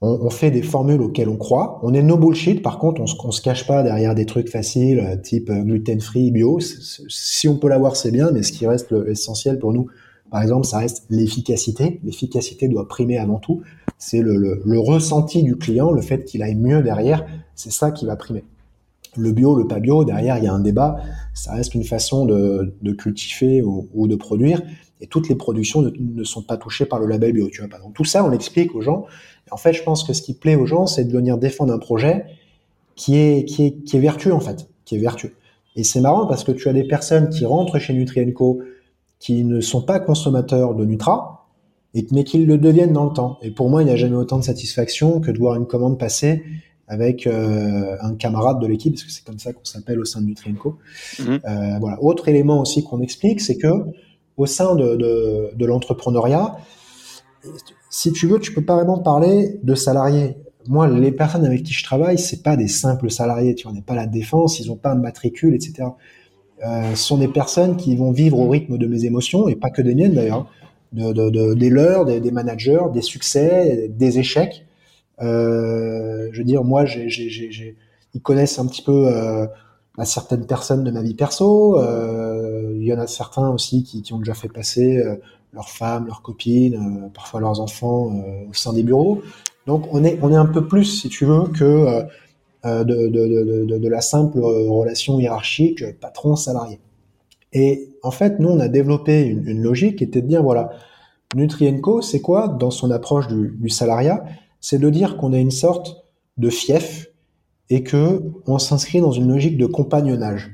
on, fait des formules auxquelles on croit. On est no bullshit. Par contre, on se, se cache pas derrière des trucs faciles, euh, type euh, gluten free, bio. Si on peut l'avoir, c'est bien. Mais ce qui reste essentiel pour nous, par exemple, ça reste l'efficacité. L'efficacité doit primer avant tout. C'est le, ressenti du client, le fait qu'il aille mieux derrière. C'est ça qui va primer. Le bio, le pas bio, derrière, il y a un débat. Ça reste une façon de, cultiver ou, de produire. Et toutes les productions ne, sont pas touchées par le label bio. Tu vois, Donc tout ça, on l'explique aux gens en fait, je pense que ce qui plaît aux gens, c'est de venir défendre un projet qui est, qui est, qui est vertueux, en fait, qui est vertueux. Et c'est marrant parce que tu as des personnes qui rentrent chez Nutrienco qui ne sont pas consommateurs de Nutra, et, mais qui le deviennent dans le temps. Et pour moi, il n'y a jamais autant de satisfaction que de voir une commande passer avec euh, un camarade de l'équipe, parce que c'est comme ça qu'on s'appelle au sein de Nutrienco. Euh, voilà. Autre élément aussi qu'on explique, c'est que au sein de, de, de l'entrepreneuriat, si tu veux, tu peux pas vraiment parler de salariés. Moi, les personnes avec qui je travaille, c'est pas des simples salariés. Tu vois, on n'est pas la défense, ils ont pas un matricule, etc. Euh, ce sont des personnes qui vont vivre au rythme de mes émotions et pas que des miennes d'ailleurs, de, de, de, des leurs, des, des, managers, des succès, des échecs. Euh, je veux dire, moi, j'ai, j'ai, j'ai, ils connaissent un petit peu euh, certaines personnes de ma vie perso. Euh, y en a certains aussi qui, qui ont déjà fait passer leurs femmes, leurs copines, parfois leurs enfants au sein des bureaux. Donc on est, on est un peu plus, si tu veux, que de, de, de, de, la simple relation hiérarchique patron-salarié. Et en fait, nous, on a développé une, une logique qui était de dire, voilà, Nutrienco, c'est quoi dans son approche du, du salariat C'est de dire qu'on a une sorte de fief et que on s'inscrit dans une logique de compagnonnage.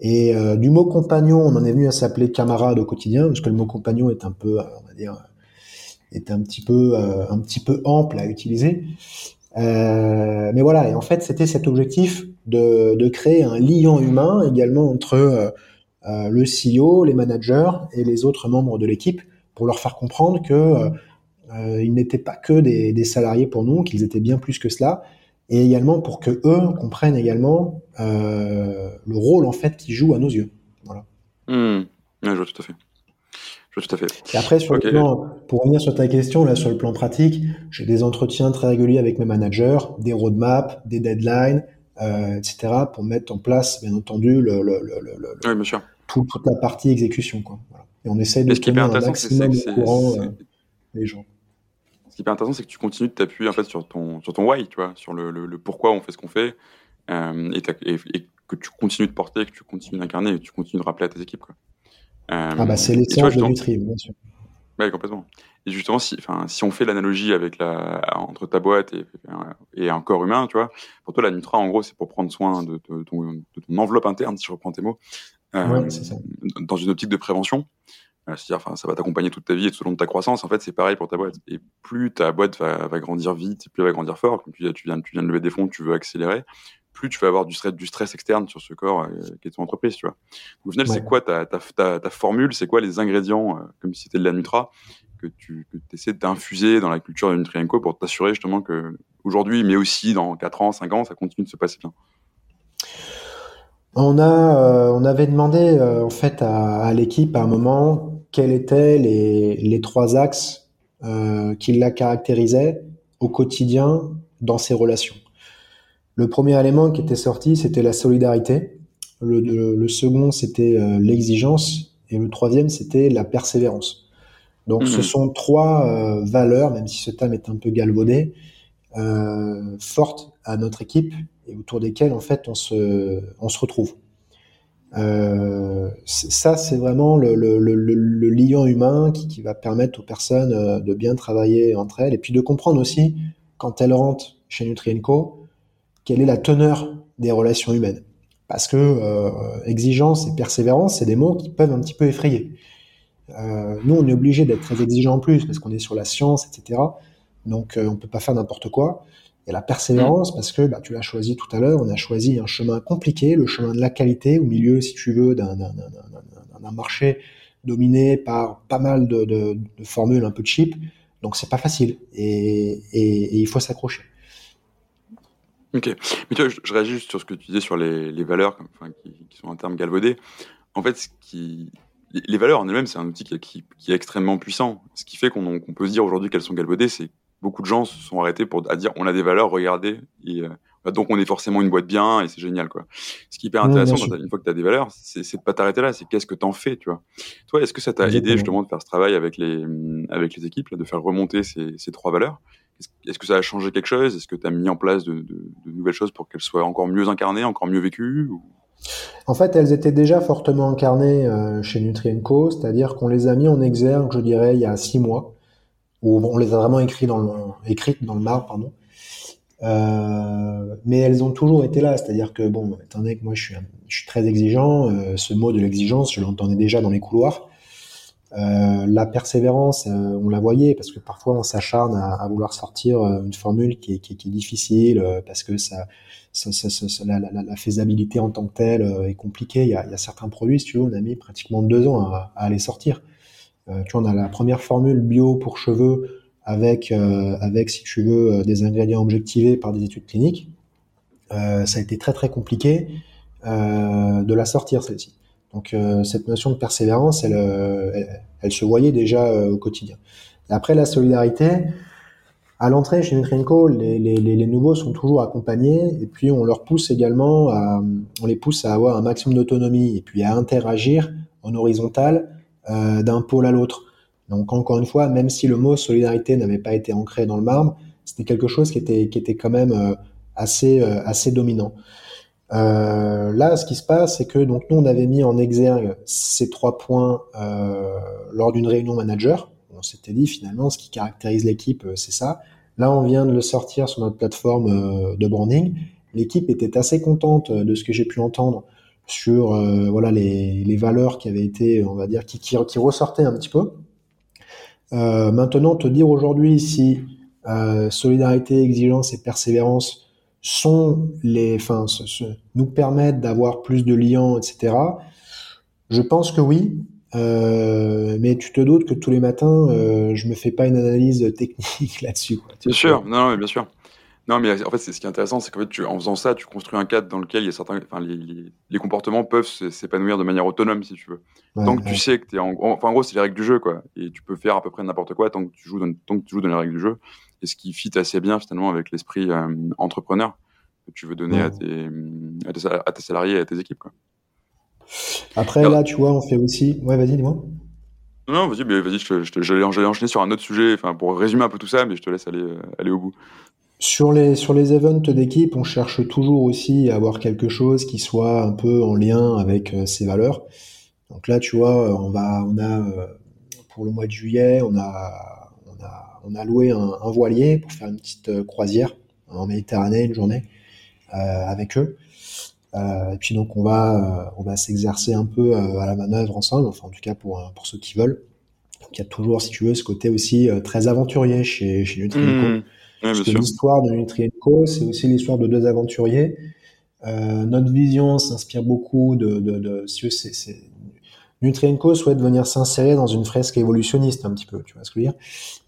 Et euh, du mot compagnon, on en est venu à s'appeler camarade au quotidien, parce que le mot compagnon est un peu, euh, on va dire, est un petit peu, euh, un petit peu ample à utiliser. mais voilà, et en fait, c'était cet objectif de, de, créer un lien humain également entre le CEO, les managers et les autres membres de l'équipe, pour leur faire comprendre que ils n'étaient pas que des, des salariés pour nous, qu'ils étaient bien plus que cela, et également pour que eux comprennent également euh, le rôle en fait qu'ils jouent à nos yeux. Voilà.
Mmh. je vois tout à fait. Je vois tout à fait.
Et après, sur le plan, pour revenir sur ta question, là, sur le plan pratique, j'ai des entretiens très réguliers avec mes managers, des roadmaps, des deadlines, euh, etc., pour mettre en place, bien entendu, le, le, le,
oui, bien sûr.
toute la partie exécution. Quoi. Voilà. Et on essaye de tenir un maximum au courant euh, les gens
ce qui est hyper intéressant, c'est que tu continues de t'appuyer en fait sur ton, sur ton why, tu vois, sur le, le, pourquoi on fait ce qu'on fait, euh, et, et, que tu continues de porter, que tu continues d'incarner, que tu continues de rappeler à tes équipes. Quoi.
Euh, ah bah c'est l'essence de Nutri, bien sûr.
Oui, complètement. Et justement, si, si on fait l'analogie avec la, entre ta boîte et, et, un corps humain, tu vois, pour toi, la Nutra, en gros, c'est pour prendre soin de, de, ton, de, ton, enveloppe interne, si je reprends tes mots,
euh, ça.
dans une optique de prévention. Euh, c'est-à-dire, enfin, ça va t'accompagner toute ta vie et tout au long de ta croissance. En fait, c'est pareil pour ta boîte. Et plus ta boîte va, va grandir vite, plus elle va grandir fort. Comme tu, tu, viens, tu viens de lever des fonds, tu veux accélérer. Plus tu vas avoir du stress, du stress externe sur ce corps euh, qui est ton entreprise, tu vois. au final, c'est quoi ta, ta, ta, ta formule? C'est quoi les ingrédients, euh, comme si c'était de la Nutra, que tu que essaies d'infuser dans la culture de Nutrienco pour t'assurer justement que aujourd'hui, mais aussi dans 4 ans, 5 ans, ça continue de se passer bien?
On a, on avait demandé en fait à, à l'équipe à un moment quels étaient les, les trois axes euh, qui la caractérisaient au quotidien dans ses relations. Le premier élément qui était sorti, c'était la solidarité. Le, le, second, c'était euh, l'exigence. Et le troisième, c'était la persévérance. Donc, ce mmh. sont trois euh, valeurs, même si ce thème est un peu galvaudé, euh, fortes à notre équipe et autour desquelles, en fait, on se, on se retrouve. Euh, ça, c'est vraiment le, le, lien humain qui, va permettre aux personnes euh, de bien travailler entre elles et puis de comprendre aussi, quand elles rentrent chez Nutrienco, quelle est la teneur des relations humaines. Parce que euh, exigence et persévérance, c'est des mots qui peuvent un petit peu effrayer. Nous, on est obligé d'être très exigeant en plus parce qu'on est sur la science, etc. Donc, on peut pas faire n'importe quoi. Et la persévérance, mm. parce que bah, tu l'as choisi tout à l'heure, on a choisi un chemin compliqué, le chemin de la qualité, au milieu, si tu veux, d'un marché dominé par pas mal de, de, de, formules un peu cheap. Donc c'est pas facile et, et, et il faut s'accrocher.
Ok, mais tu vois, je, je, réagis juste sur ce que tu disais sur les, les valeurs, enfin, qui, qui, sont un terme galvaudé. En fait, ce qui, les valeurs en elles-mêmes, c'est un outil qui, qui, qui, est extrêmement puissant. Ce qui fait qu'on peut se dire aujourd'hui qu'elles sont galvaudées, c'est beaucoup de gens se sont arrêtés pour à dire on a des valeurs, regardez, et, euh, donc on est forcément une boîte bien et c'est génial quoi. Ce qui est hyper intéressant une fois que tu as des valeurs, c'est de pas t'arrêter là, c'est qu'est-ce que t'en fais, tu vois. Toi, est-ce que ça t'a aidé justement de faire ce travail avec les avec les équipes, là, de faire remonter ces, ces trois valeurs? Est-ce que ça a changé quelque chose? Est-ce que tu as mis en place de, de, de nouvelles choses pour qu'elles soient encore mieux incarnées, encore mieux vécues ou...
En fait, elles étaient déjà fortement incarnées euh, chez Nutrienco, c'est-à-dire qu'on les a mis en exergue, je dirais, il y a six mois où on les a vraiment écrits dans le, écrites dans le marbre, pardon. Euh, mais elles ont toujours été là, c'est-à-dire que bon, étant donné que moi je suis, je suis très exigeant, euh, ce mot de l'exigence, je l'entendais déjà dans les couloirs. Euh, la persévérance, euh, on la voyait parce que parfois on s'acharne à, à, vouloir sortir euh, une formule qui est, qui, qui est difficile euh, parce que ça, ça, ça, ça la, la, la, faisabilité en tant que telle est compliquée. Il y, a, il y, a, certains produits, si tu veux, on a mis pratiquement deux ans à, à les sortir. Euh, tu vois, on a la première formule bio pour cheveux avec, euh, avec si tu veux, euh, des ingrédients objectivés par des études cliniques. ça a été très très compliqué de la sortir celle-ci. Donc cette notion de persévérance, elle, elle, se voyait déjà au quotidien. Après la solidarité, à l'entrée chez Nutrienco, les, les, les, nouveaux sont toujours accompagnés et puis on leur pousse également, à, on les pousse à avoir un maximum d'autonomie et puis à interagir en horizontal d'un pôle à l'autre. Donc encore une fois, même si le mot solidarité n'avait pas été ancré dans le marbre, c'était quelque chose qui était, qui était quand même assez, assez dominant. Euh, là, ce qui se passe, c'est que donc nous on avait mis en exergue ces trois points euh, lors d'une réunion manager. On s'était dit finalement ce qui caractérise l'équipe, euh, c'est ça. Là, on vient de le sortir sur notre plateforme euh, de branding. L'équipe était assez contente de ce que j'ai pu entendre sur euh, voilà les, les, valeurs qui avaient été, on va dire, qui, qui, qui ressortaient un petit peu. maintenant, te dire aujourd'hui si solidarité, exigence et persévérance sont les, enfin, nous permettent d'avoir plus de liens, etc. Je pense que oui, euh, mais tu te doutes que tous les matins, euh, je me fais pas une analyse technique (laughs) là-dessus.
Bien sûr, non, non, bien sûr. Non, mais en fait, c'est ce qui est intéressant, c'est qu'en fait, tu, en faisant ça, tu construis un cadre dans lequel il y a certains, enfin, les, les, comportements peuvent s'épanouir de manière autonome, si tu veux. tant que tu sais que tu es en, enfin, en gros, c'est les règles du jeu, quoi. Et tu peux faire à peu près n'importe quoi tant que tu joues dans, tant que tu joues dans les règles du jeu. Et ce qui fit assez bien finalement avec l'esprit euh, entrepreneur que tu veux donner à, tes, à, tes, salariés et à tes équipes. Quoi.
Après, là, tu vois, on fait aussi. Ouais, vas-y, dis-moi.
Non, vas-y, vas-y, j'allais enchaîner sur un autre sujet, enfin, pour résumer un peu tout ça, mais je te laisse aller, euh, aller au bout.
Sur les, sur les events d'équipe, on cherche toujours aussi à avoir quelque chose qui soit un peu en lien avec euh, ces valeurs. Donc là, tu vois, on va, on a, euh, pour le mois de juillet, on a, on a, on a loué un, un voilier pour faire une petite croisière en Méditerranée, une journée. Euh, avec eux. Euh, et puis donc on va euh, on va s'exercer un peu à la manœuvre ensemble, enfin en tout cas pour pour ceux qui veulent. Donc il y a toujours, si tu veux, ce côté aussi très aventurier chez chez Nutrienco. Mmh. L'histoire de Nutrienco, c'est aussi l'histoire de deux aventuriers. Euh, notre vision s'inspire beaucoup de, de, c'est, souhaite venir s'insérer dans une fresque évolutionniste un petit peu, tu vois ce que je veux dire.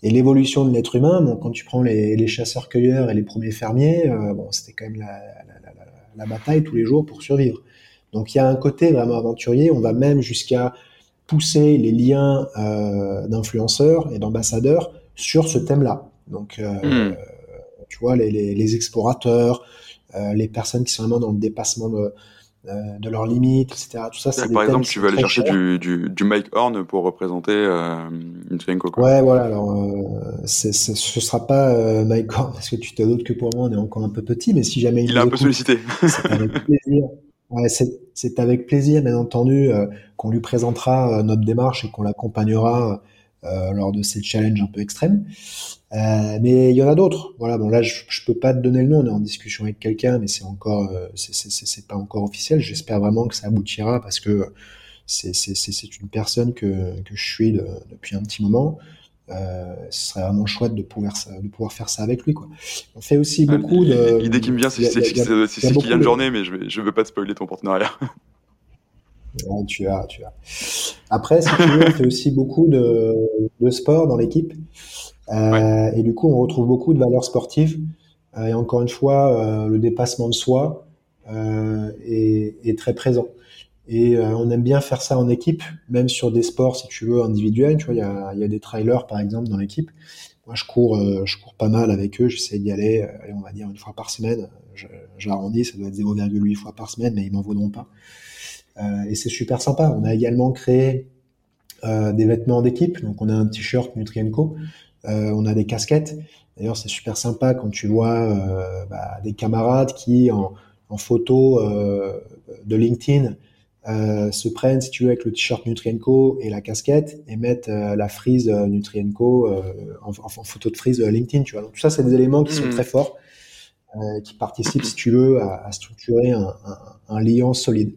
Et l'évolution de l'être humain, bon, quand tu prends les, les chasseurs-cueilleurs et les premiers fermiers, euh, bon, c'était quand même la, la, la, la, bataille tous les jours pour survivre. Donc il y a un côté vraiment aventurier. On va même jusqu'à pousser les liens euh, d'influenceurs et d'ambassadeurs sur ce thème-là. Donc, euh, hmm. tu vois, les, les, les explorateurs, euh, les personnes qui sont vraiment dans le dépassement de euh, de leurs limites, etc. Tout ça,
c'est Par exemple, tu veux aller chercher du, du, du, Mike Horn pour représenter euh, une Trienco.
Ouais, voilà. Alors, euh, ce sera pas euh, Mike Horn parce que tu te doutes que pour moi, on est encore un peu petit, mais si jamais
il, il est un peu sollicité.
C'est avec plaisir. (laughs) Ouais, c'est avec plaisir, bien entendu, euh, qu'on lui présentera notre démarche et qu'on l'accompagnera lors de ces challenges un peu extrêmes. Euh, mais il y en a d'autres. Voilà, bon là je, je peux pas te donner le nom, on est en discussion avec quelqu'un, mais c'est encore, euh, c'est pas encore officiel. J'espère vraiment que ça aboutira parce que c'est une personne que, que je suis depuis un petit moment. Euh, ce serait vraiment chouette de pouvoir, de pouvoir faire ça avec lui. Quoi. On fait aussi beaucoup de.
L'idée qui me vient, c'est Kylian de... Journée, mais je, je veux pas te spoiler ton partenariat.
Ouais, tu as, tu as. Après, si tu veux, on fait aussi beaucoup de, de sport dans l'équipe. Euh, et du coup, on retrouve beaucoup de valeurs sportives. Euh, et encore une fois, euh, le dépassement de soi est, est, très présent. Et on aime bien faire ça en équipe, même sur des sports, si tu veux, individuels. Tu vois, il y a, y a, des trailers, par exemple, dans l'équipe. Moi, je cours, je cours pas mal avec eux. J'essaie d'y aller, on va dire une fois par semaine. J'arrondis, ça doit être 0,8 fois par semaine, mais ils m'en vaudront pas. Euh, et c'est super sympa. On a également créé euh, des vêtements d'équipe. Donc, on a un t-shirt Nutrienco euh, on a des casquettes. D'ailleurs, c'est super sympa quand tu vois bah, des camarades qui, en, photo euh, de LinkedIn, se prennent, si tu veux, avec le t-shirt Nutrienco et la casquette et mettent la frise Nutrienco en, photo de frise LinkedIn. Tu vois. Donc, tout ça, c'est des éléments qui sont mmh. très forts, qui participent, si tu veux, à, structurer un, un, lien solide.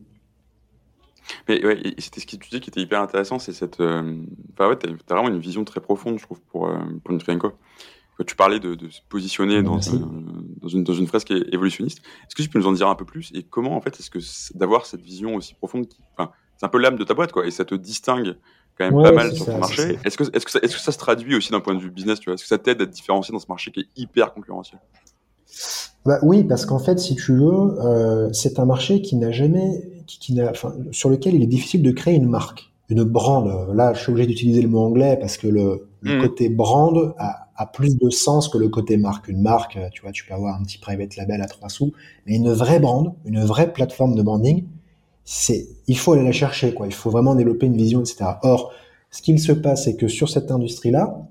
Mais ouais, c'était ce que tu dis qui était hyper intéressant, c'est cette. Euh, enfin, ouais, t'as as vraiment une vision très profonde, je trouve, pour, euh, pour. Tu parlais de, de se positionner dans, dans, une, dans une fresque évolutionniste. Est-ce que tu peux nous en dire un peu plus? Et comment, en fait, est-ce que d'avoir cette vision aussi profonde, qui, enfin, c'est un peu l'âme de ta boîte, quoi, et ça te distingue quand même pas mal sur ton marché. Est-ce que, est -ce que, ça, est -ce que ça se traduit aussi d'un point de vue business, tu vois? Est-ce que ça t'aide à te différencier dans ce marché qui est hyper concurrentiel?
Bah, Oui, parce qu'en fait, si tu veux, euh, c'est un marché qui n'a jamais qui, enfin, sur lequel il est difficile de créer une marque, une brand. Là, je suis obligé d'utiliser le mot anglais parce que le, le hmm. côté brand a, a, plus de sens que le côté marque. Une marque, tu vois, tu peux avoir un petit private label à trois sous, mais une vraie brand, une vraie plateforme de branding, c'est, il faut aller la chercher, quoi. Il faut vraiment développer une vision, etc. Or, ce qu'il se passe, c'est que sur cette industrie-là,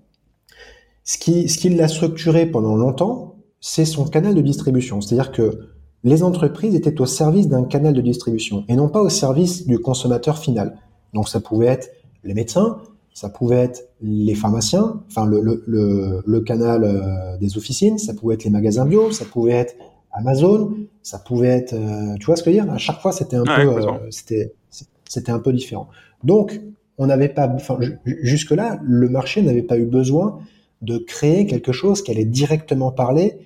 ce qui, ce qui l'a structuré pendant longtemps, c'est son canal de distribution. C'est-à-dire que les entreprises étaient au service d'un canal de distribution et non pas au service du consommateur final. Donc ça pouvait être les médecins, ça pouvait être les pharmaciens, enfin le, le, le, canal euh, des officines, ça pouvait être les magasins bio, ça pouvait être Amazon, ça pouvait être, euh, tu vois ce que je veux dire? À chaque fois, c'était un peu, euh, c'était, c'était un peu différent. Donc, on n'avait pas, enfin, jusque là, le marché n'avait pas eu besoin de créer quelque chose qui allait directement parler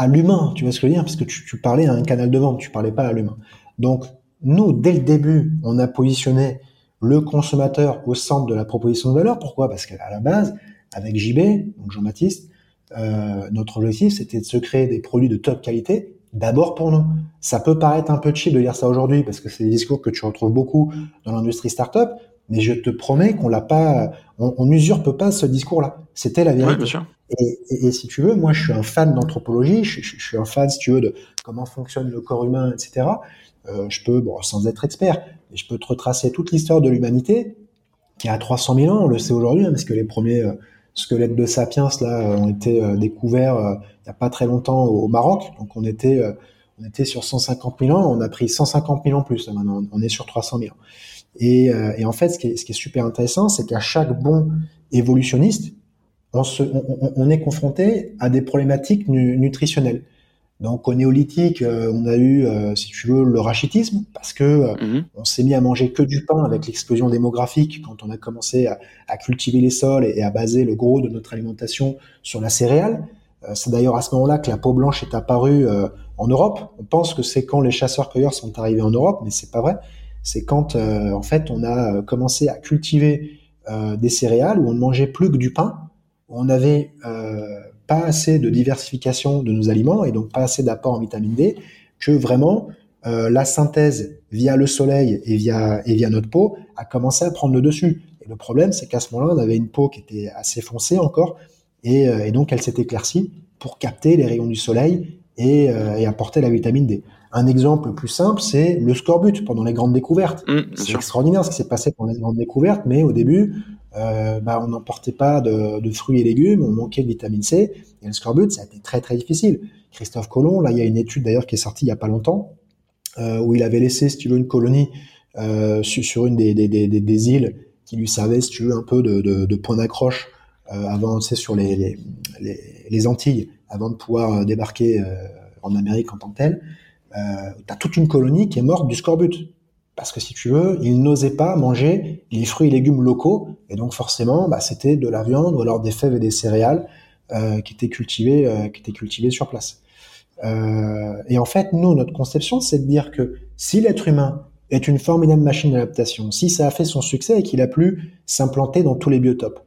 à l'humain. Tu vois ce que je veux dire Parce que tu, parlais à un canal de vente, tu parlais pas à l'humain. Donc, nous, dès le début, on a positionné le consommateur au centre de la proposition de valeur. Pourquoi? Parce qu'à la base, avec JB, donc Jean-Baptiste, euh, notre objectif, c'était de se créer des produits de top qualité, d'abord pour nous. Ça peut paraître un peu cheap de dire ça aujourd'hui, parce que c'est des discours que tu retrouves beaucoup dans l'industrie startup, mais je te promets qu'on l'a pas, on, on, usurpe pas ce discours-là. C'était la vérité. Et, et, et, si tu veux, moi, je suis un fan d'anthropologie, je, je, je, suis un fan, si tu veux, de comment fonctionne le corps humain, etc. Euh, je peux, bon, sans être expert, mais je peux te retracer toute l'histoire de l'humanité, qui a 300 000 ans, on le sait aujourd'hui, hein, parce que les premiers euh, squelettes de sapiens là euh, ont été euh, découverts il n'y a pas très longtemps au Maroc, donc on était on était sur 150 000 ans, on a pris 150 000 ans plus, maintenant on est sur 300 000 ans. Et, et en fait, ce qui est, ce qui est super intéressant, c'est qu'à chaque bon évolutionniste, on, se, on, on, est confronté à des problématiques nutritionnelles. Donc au néolithique, euh, on a eu, euh, si tu veux, le rachitisme parce que euh, mhm. on s'est mis à manger que du pain avec l'explosion démographique quand on a commencé à, à cultiver les sols et, à baser le gros de notre alimentation sur la céréale. c'est d'ailleurs à ce moment-là que la peau blanche est apparue en Europe. On pense que c'est quand les chasseurs-cueilleurs sont arrivés en Europe, mais c'est pas vrai. C'est quand en fait on a commencé à cultiver des céréales où on ne mangeait plus que du pain. Où on avait pas assez de diversification de nos aliments et donc pas assez d'apport en vitamine D, que vraiment euh, la synthèse via le soleil et via, et via notre peau a commencé à prendre le dessus. Et le problème, c'est qu'à ce moment-là, on avait une peau qui était assez foncée encore, et, euh, et donc elle s'est éclaircie pour capter les rayons du soleil et, euh, et, apporter la vitamine D. Un exemple plus simple, c'est le scorbut pendant les grandes découvertes. Mmh, c'est extraordinaire ce qui s'est passé pendant les grandes découvertes, mais au début, euh, bah, on n'emportait pas de, de, fruits et légumes, on manquait de vitamine C, et le scorbut, ça a été très très difficile. Christophe Colomb, là, il y a une étude d'ailleurs qui est sortie il y a pas longtemps, euh, où il avait laissé, si tu veux, une colonie euh, sur, sur, une des, des, des, des, îles qui lui servait, si tu veux, un peu de, de, de point d'accroche euh, avant, tu sais, sur les, les, les, les, Antilles, avant de pouvoir débarquer en Amérique en tant que tel. Euh, tu as toute une colonie qui est morte du scorbut parce que si tu veux, ils n'osaient pas manger les fruits et légumes locaux, et donc forcément, bah, c'était de la viande ou alors des fèves et des céréales euh, qui étaient cultivées, euh, qui étaient cultivées sur place. Euh, et en fait, nous, notre conception, c'est de dire que si l'être humain est une formidable machine d'adaptation, si ça a fait son succès et qu'il a pu s'implanter dans tous les biotopes,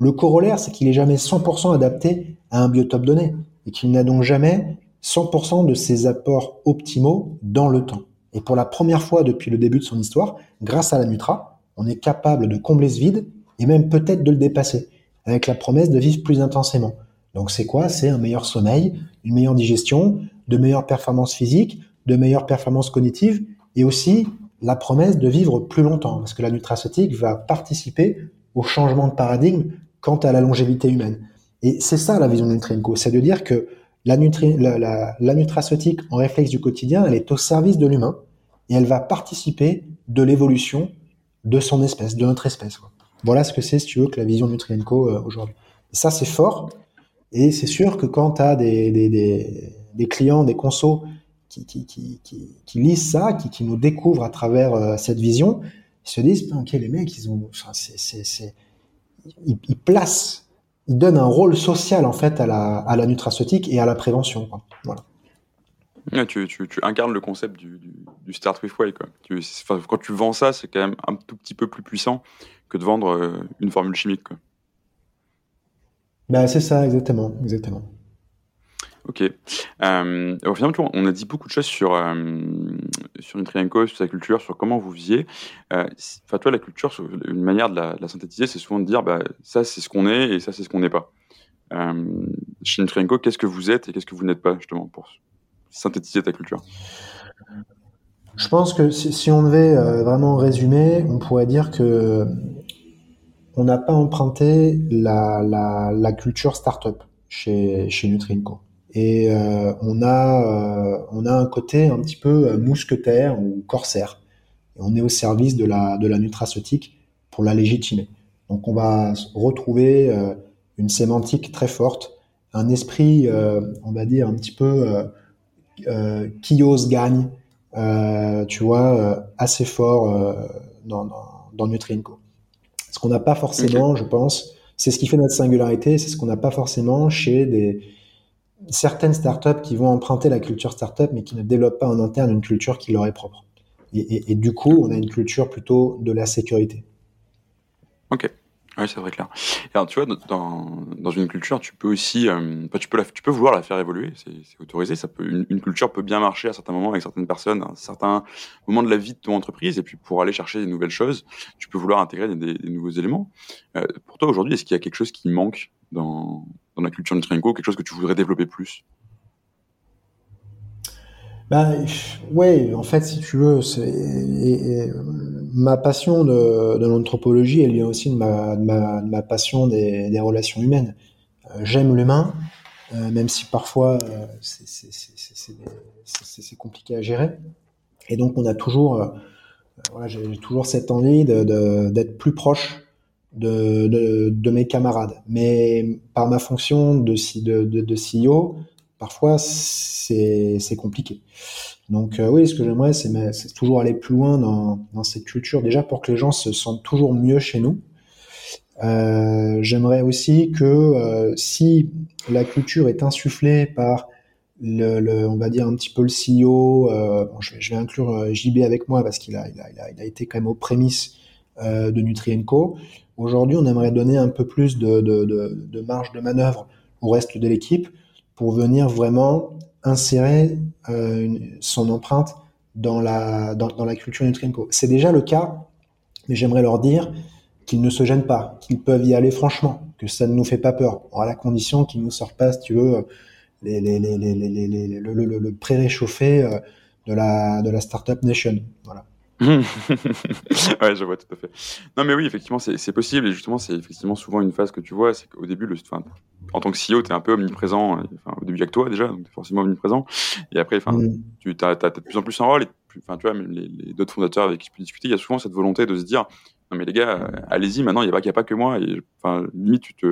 le corollaire, c'est qu'il est jamais 100% adapté à un biotope donné et qu'il n'a donc jamais 100% de ses apports optimaux dans le temps. Et pour la première fois depuis le début de son histoire, grâce à la Nutra, on est capable de combler ce vide et même peut-être de le dépasser, avec la promesse de vivre plus intensément. Donc c'est quoi? C'est un meilleur sommeil, une meilleure digestion, de meilleures performances physiques, de meilleures performances cognitives, et aussi la promesse de vivre plus longtemps, parce que la nutraceutique va participer au changement de paradigme quant à la longévité humaine. Et c'est ça la vision de Nutrienco, c'est de dire que la, nutraceutique en réflexe du quotidien, elle est au service de l'humain et elle va participer de l'évolution de son espèce, de notre espèce. Voilà ce que c'est, si tu veux, que la vision Nutrienco euh, aujourd'hui. Ça, c'est fort. Et c'est sûr que quand tu as des, clients, des consos qui, lisent ça, qui, nous découvrent à travers euh, cette vision, ils se disent, ok, les mecs, ils ont, enfin, ils placent il donne un rôle social en fait à la, à la nutraceutique et à la prévention. Quoi. Voilà.
tu, tu, tu, incarnes le concept du, du, du Start with Way. Quoi. Tu, quand tu vends ça, c'est quand même un tout petit peu plus puissant que de vendre euh, une formule chimique. Quoi.
Ben, c'est ça, exactement. exactement.
Ok. Euh, finalement, on a dit beaucoup de choses sur, euh, sur Nutrienco, sur sa culture, sur comment vous visiez. Euh, enfin, toi, la culture, une manière de la, synthétiser, c'est souvent de dire bah, ça, c'est ce qu'on est et ça, c'est ce qu'on n'est pas. Euh, chez Nutrienco, qu'est-ce que vous êtes et qu'est-ce que vous n'êtes pas, justement, pour synthétiser ta culture?
Je pense que si, on devait vraiment résumer, on pourrait dire que on n'a pas emprunté la, culture startup chez, chez. Et euh, on, a, euh, on a un côté un petit peu euh, mousquetaire ou corsaire. Et on est au service de la, de la nutraceutique pour la légitimer. Donc on va retrouver une sémantique très forte, un esprit, on va dire, un petit peu qui ose gagne, tu vois, assez fort dans, dans, dans Nutrinco. Ce qu'on n'a pas forcément, je pense, c'est ce qui fait notre singularité, c'est ce qu'on n'a pas forcément chez des certaines startups qui vont emprunter la culture startup, mais qui ne développent pas en interne une culture qui leur est propre. Et, du coup, on a une culture plutôt de la sécurité.
Ok. Oui, c'est vrai clair. alors, tu vois, dans, dans, une culture, tu peux aussi, euh, tu, peux tu peux vouloir la faire évoluer, c'est autorisé. Ça peut, une, culture peut bien marcher à certains moments avec certaines personnes, à certains moments de la vie de ton entreprise, et puis pour aller chercher des nouvelles choses, tu peux vouloir intégrer des, nouveaux éléments. Euh, pour toi, aujourd'hui, est-ce qu'il y a quelque chose qui manque dans, dans la culture Nutrinco, quelque chose que tu voudrais développer plus
bah, ouais, en fait, si tu veux, c'est ma passion de, l'anthropologie, elle vient aussi de ma, de ma, passion des, relations humaines. Euh, j'aime l'humain, euh, même si parfois euh, c'est compliqué à gérer. Et donc, on a toujours, voilà, j'ai toujours cette envie d'être plus proche de, de, mes camarades. Mais par ma fonction de, de, de, CEO, parfois c'est compliqué. Donc euh, oui, ce que j'aimerais, c'est toujours aller plus loin dans, dans, cette culture, déjà pour que les gens se sentent toujours mieux chez nous. Euh, j'aimerais aussi que euh, si la culture est insufflée par le, on va dire un petit peu le CEO, bon, je, vais, inclure JB avec moi parce qu'il a, il a, il a, il a, été quand même aux prémices de Nutrienco. Aujourd'hui, on aimerait donner un peu plus de, marge de manœuvre au reste de l'équipe pour venir vraiment insérer euh, son empreinte dans la, culture Nutrienco. C'est déjà le cas, mais j'aimerais leur dire qu'ils ne se gênent pas, qu'ils peuvent y aller franchement, que ça ne nous fait pas peur, à la condition qu'ils nous sortent pas, si tu veux, le pré-réchauffé euh, de la, de la Startup Nation. Voilà. (laughs)
ouais, je vois tout à fait. Non, mais oui, effectivement, c'est possible. Et justement, c'est effectivement souvent une phase que tu vois. C'est qu'au début, le, enfin, en tant que CEO, tu es un peu omniprésent. Enfin, au début, avec toi déjà, donc tu es forcément omniprésent. Et après, enfin, mm. tu as, as, de plus en plus un rôle. Et enfin, tu vois, même les, les d'autres fondateurs avec qui tu peux discuter, il y a souvent cette volonté de se dire Non, mais les gars, euh, allez-y, maintenant, il n'y a, a, pas que moi. Et enfin, limite, tu te.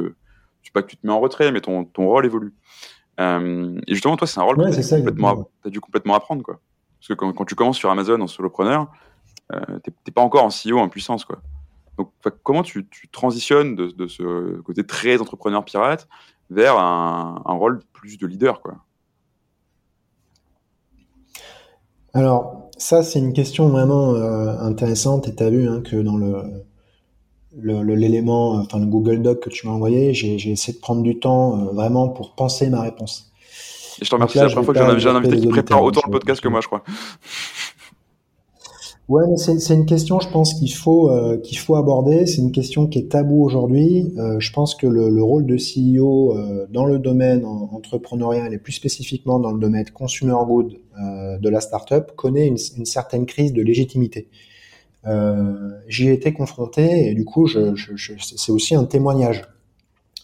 Je sais pas que tu te mets en retrait, mais ton, ton rôle évolue. Euh, et justement, toi, c'est un rôle que tu as, dû complètement apprendre. Quoi. Parce que quand, quand tu commences sur Amazon en solopreneur, t'es pas encore en CEO en puissance, quoi. Donc, comment tu, tu transitionnes de, de, ce côté très entrepreneur pirate vers un, un rôle plus de leader, quoi?
Alors, ça, c'est une question vraiment euh, intéressante. Et tu as vu hein, que dans le l'élément, enfin le Google Doc que tu m'as envoyé, j'ai essayé de prendre du temps euh, vraiment pour penser ma réponse.
Et je te remercie, c'est la première fois que j'ai un invité qui prépare autant le podcast que moi, je crois.
Ouais, c'est une question, je pense qu'il faut euh, qu'il faut aborder. C'est une question qui est tabou aujourd'hui. Euh, je pense que le, le rôle de CEO euh, dans le domaine entrepreneurial et plus spécifiquement dans le domaine consumer good euh, de la startup connaît une, une, certaine crise de légitimité. J'y ai été confronté et du coup, je, je, je, c'est aussi un témoignage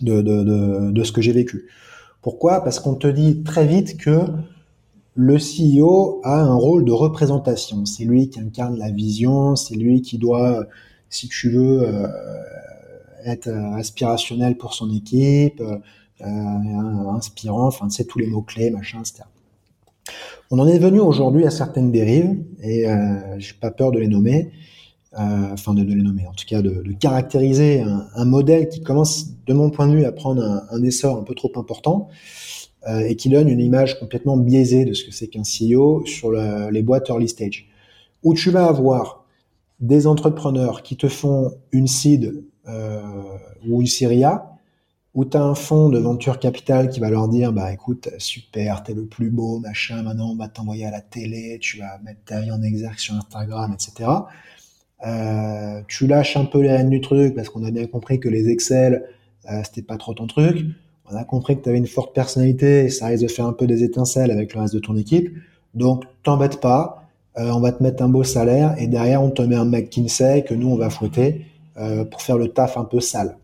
de, de, de, de ce que j'ai vécu. Pourquoi? Parce qu'on te dit très vite que le CEO a un rôle de représentation. C'est lui qui incarne la vision, c'est lui qui doit, si tu veux, euh, être aspirationnel pour son équipe, euh, inspirant, enfin, c'est tous les mots-clés, machin, etc. On en est venu aujourd'hui à certaines dérives, et euh, j'ai pas peur de les nommer, euh, enfin de, les nommer, en tout cas de, caractériser un, modèle qui commence, de mon point de vue, à prendre un essor un peu trop important. Euh, et qui donne une image complètement biaisée de ce que c'est qu'un CEO sur les boîtes early stage, où tu vas avoir des entrepreneurs qui te font une seed euh, ou une série A, où tu as un fonds de venture capital qui va leur dire bah écoute super t'es le plus beau machin maintenant on va t'envoyer à la télé tu vas mettre ta vie en exergue sur Instagram etc euh, tu lâches un peu les rênes du truc parce qu'on a bien compris que les Excel euh, c'était pas trop ton truc on a compris que tu avais une forte personnalité et ça risque de faire un peu des étincelles avec le reste de ton équipe. Donc, t'embête pas. on va te mettre un beau salaire et derrière on te met un McKinsey que nous on va fouetter pour faire le taf un peu sale.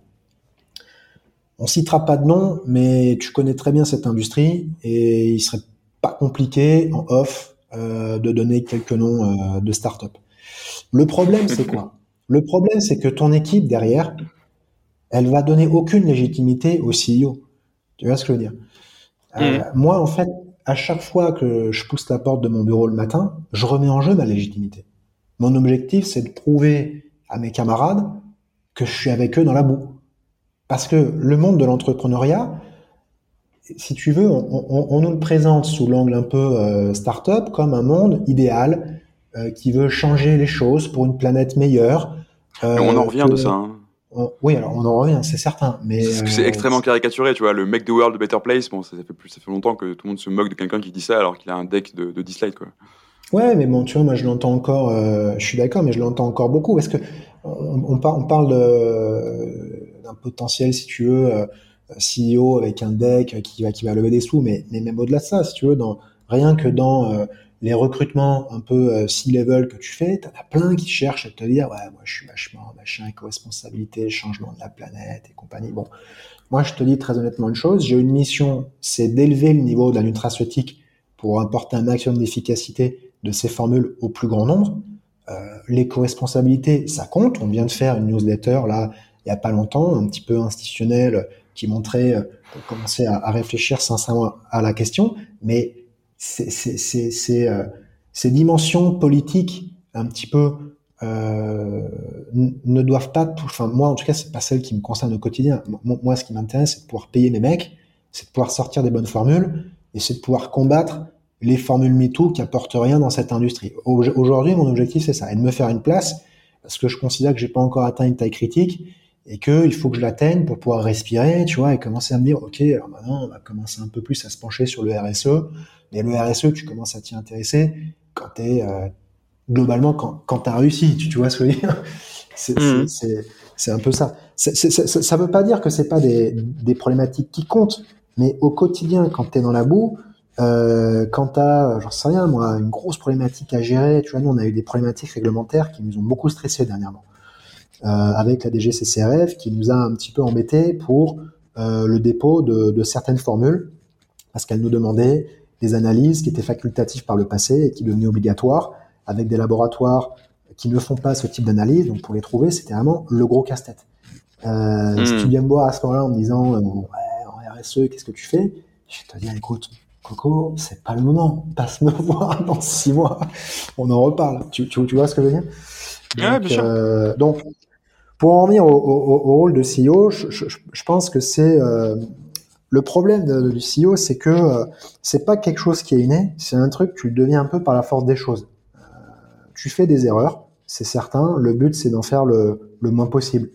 On citera pas de nom, mais tu connais très bien cette industrie et il serait pas compliqué en off de donner quelques noms de start-up. Le problème, c'est quoi? (laughs) Le problème, c'est que ton équipe derrière, elle va donner aucune légitimité au CEO. Tu vois ce que je veux dire? Euh, mm. Moi, en fait, à chaque fois que je pousse la porte de mon bureau le matin, je remets en jeu ma légitimité. Mon objectif, c'est de prouver à mes camarades que je suis avec eux dans la boue. Parce que le monde de l'entrepreneuriat, si tu veux, on, nous le présente sous l'angle un peu euh, start-up comme un monde idéal euh, qui veut changer les choses pour une planète meilleure.
on en revient de ça. Hein
oui, alors on en revient, c'est certain. Mais
c'est euh, extrêmement caricaturé, tu vois. Le make the world a better place, bon, ça, fait plus, ça fait longtemps que tout le monde se moque de quelqu'un qui dit ça alors qu'il a un deck de, de 10 slides, quoi.
Ouais, mais bon, tu vois, moi je l'entends encore. Euh, je suis d'accord, mais je l'entends encore beaucoup parce que on, on, on parle d'un potentiel, si tu veux, euh, CEO avec un deck qui va qui va lever des sous, mais, mais même au-delà de ça, si tu veux, dans rien que dans les recrutements un peu euh, C-level que tu fais, t'en as plein qui cherchent à te dire, ouais, moi, je suis vachement machin, éco-responsabilité, changement de la planète et compagnie. Bon, moi, je te dis très honnêtement une chose, j'ai une mission, c'est d'élever le niveau de la nutraceutique pour apporter un maximum d'efficacité de ces formules au plus grand nombre. Euh, l'éco-responsabilité, ça compte. On vient de faire une newsletter, là, il y a pas longtemps, un petit peu institutionnelle, qui montrait, euh, commencer à, à réfléchir sincèrement à la question, mais ces, euh, ces dimensions politiques un petit peu euh, ne doivent pas, enfin moi en tout cas c'est pas celle qui me concerne au quotidien. Moi, ce qui m'intéresse c'est de pouvoir payer mes mecs, c'est de pouvoir sortir des bonnes formules et c'est de pouvoir combattre les formules MeToo qui apportent rien dans cette industrie. Aujourd'hui mon objectif c'est ça, et de me faire une place parce que je considère que j'ai pas encore atteint une taille critique et que il faut que je l'atteigne pour pouvoir respirer, tu vois, et commencer à me dire ok alors maintenant on va commencer un peu plus à se pencher sur le RSE mais le RSE, tu commences à t'y intéresser quand tu es euh, globalement quand, quand tu as réussi. Tu, tu, vois ce que je veux dire? Mmh. C'est un peu ça. ça ne veut pas dire que c'est pas des, des, problématiques qui comptent, mais au quotidien, quand tu es dans la boue, euh, quand tu as, j'en sais rien, moi, une grosse problématique à gérer, tu vois, nous, on a eu des problématiques réglementaires qui nous ont beaucoup stressé dernièrement. Euh, avec la DGCCRF qui nous a un petit peu embêté pour euh, le dépôt de, de certaines formules parce qu'elle nous demandait des analyses qui étaient facultatives par le passé et qui devenaient obligatoires avec des laboratoires qui ne font pas ce type d'analyse. Donc pour les trouver, c'était vraiment le gros casse-tête. Euh, Si tu viens me voir à ce moment-là en me disant euh, ouais, en RSE, qu'est-ce que tu fais? Je te dis écoute, Coco, c'est pas le moment. Passe me (laughs) voir dans six mois. On en reparle. Tu, tu, tu vois ce que je veux dire?
Donc, bien sûr.
Euh, donc, pour en revenir au, rôle de CEO, je, pense que c'est euh, le problème de, du CEO, c'est que euh, c'est pas quelque chose qui est inné, c'est un truc tu le deviens un peu par la force des choses. Euh, tu fais des erreurs, c'est certain. Le but, c'est d'en faire le, le, moins possible.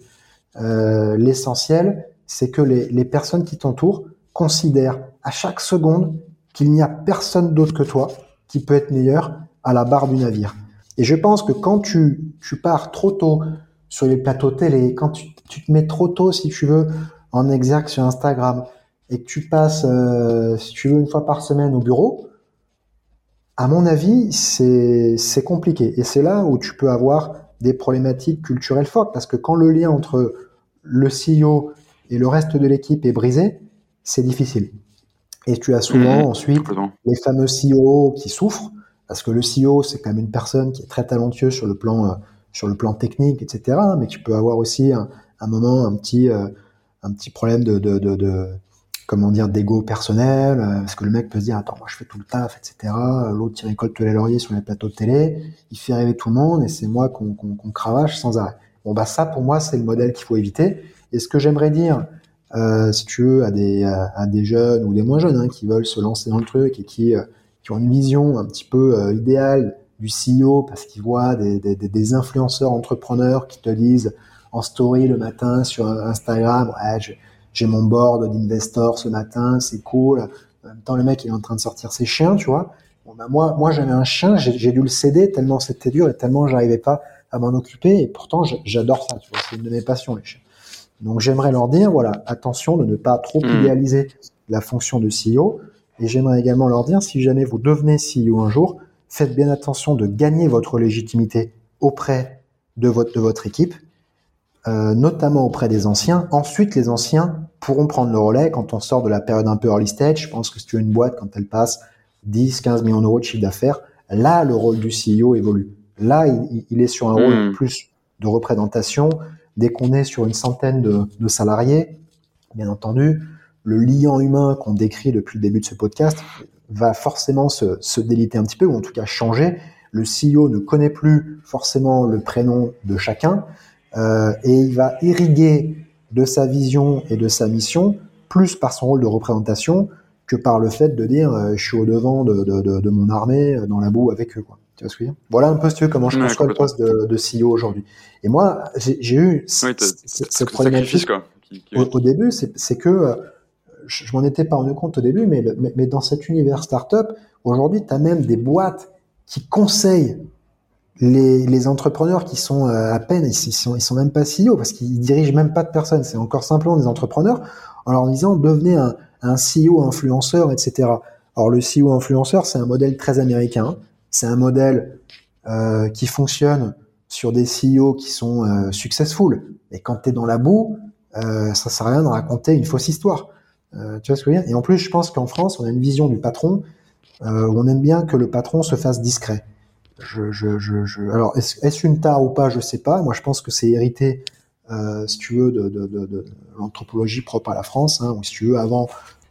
Euh, L'essentiel, c'est que les, les, personnes qui t'entourent considèrent à chaque seconde qu'il n'y a personne d'autre que toi qui peut être meilleur à la barre du navire. Et je pense que quand tu, tu pars trop tôt sur les plateaux télé, quand tu, tu te mets trop tôt, si tu veux, en exergue sur Instagram, et que tu passes, euh, si tu veux, une fois par semaine au bureau, à mon avis, c'est compliqué. Et c'est là où tu peux avoir des problématiques culturelles fortes, parce que quand le lien entre le CEO et le reste de l'équipe est brisé, c'est difficile. Et tu as souvent mmh, ensuite les fameux CEO qui souffrent, parce que le CEO, c'est quand même une personne qui est très talentueuse sur le plan, euh, sur le plan technique, etc. Mais tu peux avoir aussi un, un moment, un petit, euh, un petit problème de, de, de, comment dire, d'ego personnel, euh, parce que le mec peut se dire, attends, moi je fais tout le taf, etc. L'autre il récolte les lauriers sur les plateaux de télé, il fait rêver tout le monde et c'est moi qu'on cravache sans arrêt. Bon bah ça pour moi c'est le modèle qu'il faut éviter. Et ce que j'aimerais dire, euh, si tu veux, à des, à, des jeunes ou des moins jeunes hein, qui veulent se lancer dans le truc et qui, euh, qui ont une vision un petit peu euh, idéale du CEO parce qu'ils voient des, des, des, influenceurs entrepreneurs qui te disent en story le matin sur Instagram, j'ai mon board d'investors ce matin, c'est cool. En même temps, le mec, il est en train de sortir ses chiens, tu vois. Bon, ben moi, moi, j'avais un chien, j'ai dû le céder tellement c'était dur et tellement j'arrivais pas à m'en occuper. Et pourtant, j'adore ça, tu vois. C'est une de mes passions, les chiens. Donc, j'aimerais leur dire, voilà, attention de ne pas trop hmm. idéaliser la fonction de CEO. Et j'aimerais également leur dire, si jamais vous devenez CEO un jour, faites bien attention de gagner votre légitimité auprès de votre, de votre équipe, euh, notamment auprès des anciens. Ensuite, les anciens pourront prendre le relais quand on sort de la période un peu early stage. Je pense que si tu as une boîte, quand elle passe 10, 15 millions d'euros de chiffre d'affaires, là, le rôle du CEO évolue. Là, il, est sur un rôle hmm. plus de représentation. Dès qu'on est sur une centaine de, de salariés, bien entendu, le lien humain qu'on décrit depuis le début de ce podcast va forcément se, se déliter un petit peu, ou en tout cas changer. Le CEO ne connaît plus forcément le prénom de chacun, euh, et il va irriguer de sa vision et de sa mission plus par son rôle de représentation que par le fait de dire euh, je suis au devant de, de, de, de, mon armée euh, dans la boue avec eux. Quoi. Tu vois ce que je veux dire? Voilà un peu si tu veux, comment je conçois le poste de, de CEO aujourd'hui. Et moi, j'ai eu
oui, cette problématique quoi,
au, au, début, c'est que euh, je, m'en étais pas rendu compte au début, mais, mais, dans cet univers startup, aujourd'hui, tu as même des boîtes qui conseillent les, entrepreneurs qui sont euh, à peine, ils, sont, ils sont même pas CEO parce qu'ils dirigent même pas de personnes. C'est encore simplement des entrepreneurs en leur disant devenez un, un CEO influenceur, etc. Alors le CEO influenceur, c'est un modèle très américain. C'est un modèle euh, qui fonctionne sur des CEO qui sont euh, successful. Et quand tu es dans la boue, euh, ça sert à rien de raconter une fausse histoire. Euh, tu vois ce que je veux dire? Et en plus, je pense qu'en France, on a une vision du patron euh, où on aime bien que le patron se fasse discret. Alors, est-ce une tare ou pas? Je sais pas. Moi, je pense que c'est hérité, euh, si tu veux, de, l'anthropologie propre à la France. Hein, si tu veux, avant,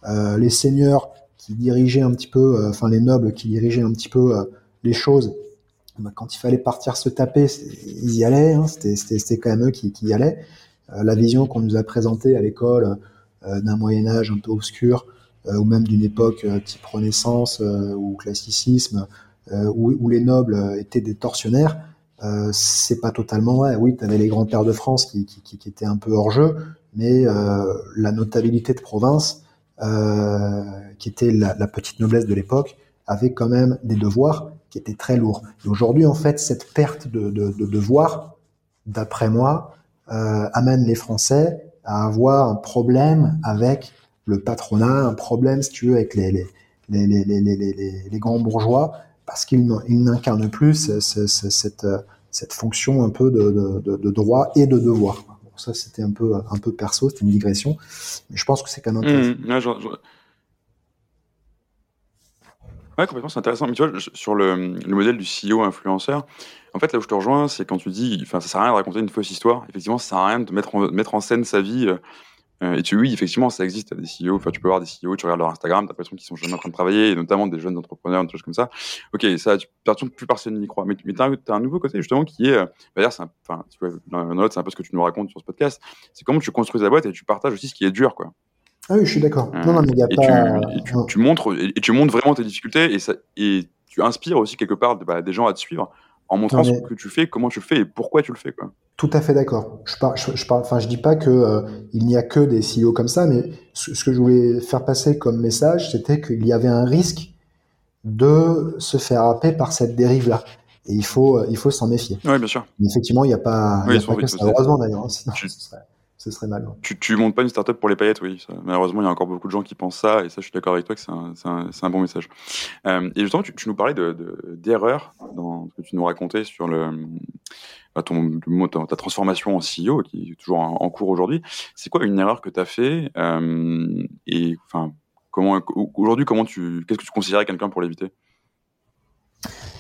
euh, les seigneurs qui dirigeaient un petit peu, euh, enfin les nobles qui dirigeaient un petit peu euh, les choses. Ben, quand il fallait partir se taper, ils y allaient. Hein, C'était quand même eux qui, y allaient. Euh, la vision qu'on nous a présentée à l'école d'un Moyen Âge un peu obscur, ou même d'une époque type Renaissance ou classicisme, euh, où, les nobles étaient des tortionnaires, euh, c'est pas totalement vrai. Oui, tu avais les grands-pères de France qui, qui, étaient un peu hors jeu, mais euh, la notabilité de province, qui était la, petite noblesse de l'époque, avait quand même des devoirs qui étaient très lourds. Et aujourd'hui, en fait, cette perte de, de, de devoirs, d'après moi, euh, amène les Français à avoir un problème avec le patronat, un problème, si tu veux, avec les, les, les, les, les, les, grands bourgeois, parce qu'il n'incarne plus cette, cette fonction un peu de, de, de droit et de devoir. Bon, ça, c'était un peu, un peu perso, c'était une digression, mais je pense que c'est quand même intéressant.
Mmh, je, je... ouais, complètement, c'est intéressant. Mais tu vois, sur le, le, modèle du CEO influenceur, en fait, là où je te rejoins, c'est quand tu dis, enfin, ça sert à rien de raconter une fausse histoire. Effectivement, ça sert à rien de mettre en, mettre en scène sa vie. Euh, euh, et tu, oui, effectivement, ça existe. des CEO, enfin, tu peux voir des CEO, tu regardes leur Instagram, t'as l'impression qu'ils sont jamais en train de travailler, et notamment des jeunes entrepreneurs, des choses comme ça. Ok, ça, tu, plus personne n'y croit. Mais, mais t'as, as un nouveau côté, justement, qui est, euh, d'ailleurs, c'est enfin, tu vois, c'est un peu ce que tu nous racontes sur ce podcast. C'est comment tu construis la boîte et tu partages aussi ce qui est dur, quoi.
Ah oui, je suis d'accord. Euh, non, non, mais il y a
et
pas.
Tu, et tu, tu, montres, et, tu montres vraiment tes difficultés, et, ça, et tu inspires aussi quelque part bah, des gens à te suivre en montrant mais... ce que tu fais, comment tu le fais et pourquoi tu le fais. Quoi.
Tout à fait d'accord. Je parle, je, je parle, enfin, je dis pas que euh, il n'y a que des CEO comme ça, mais ce, ce, que je voulais faire passer comme message, c'était qu'il y avait un risque de se faire happer par cette dérive-là. Et il faut, il faut s'en méfier.
Oui, bien sûr.
Mais effectivement, il n'y a pas,
oui,
y a pas que ça. Heureusement d'ailleurs, hein, sinon tu... ce, serait, ce serait mal. Ouais.
Tu, tu montes pas une startup pour les paillettes, oui. Ça, malheureusement, il y a encore beaucoup de gens qui pensent ça, et ça, je suis d'accord avec toi que c'est un, un, un, bon message. Euh, et justement, tu, tu nous parlais d'erreurs de, de, dans ce que tu nous racontais sur le, bah, ton, ta transformation en CEO, qui est toujours en, en cours aujourd'hui. C'est quoi une erreur que tu as fait euh, Et enfin, comment aujourd'hui, comment tu, qu'est-ce que tu considérais quelqu'un pour l'éviter?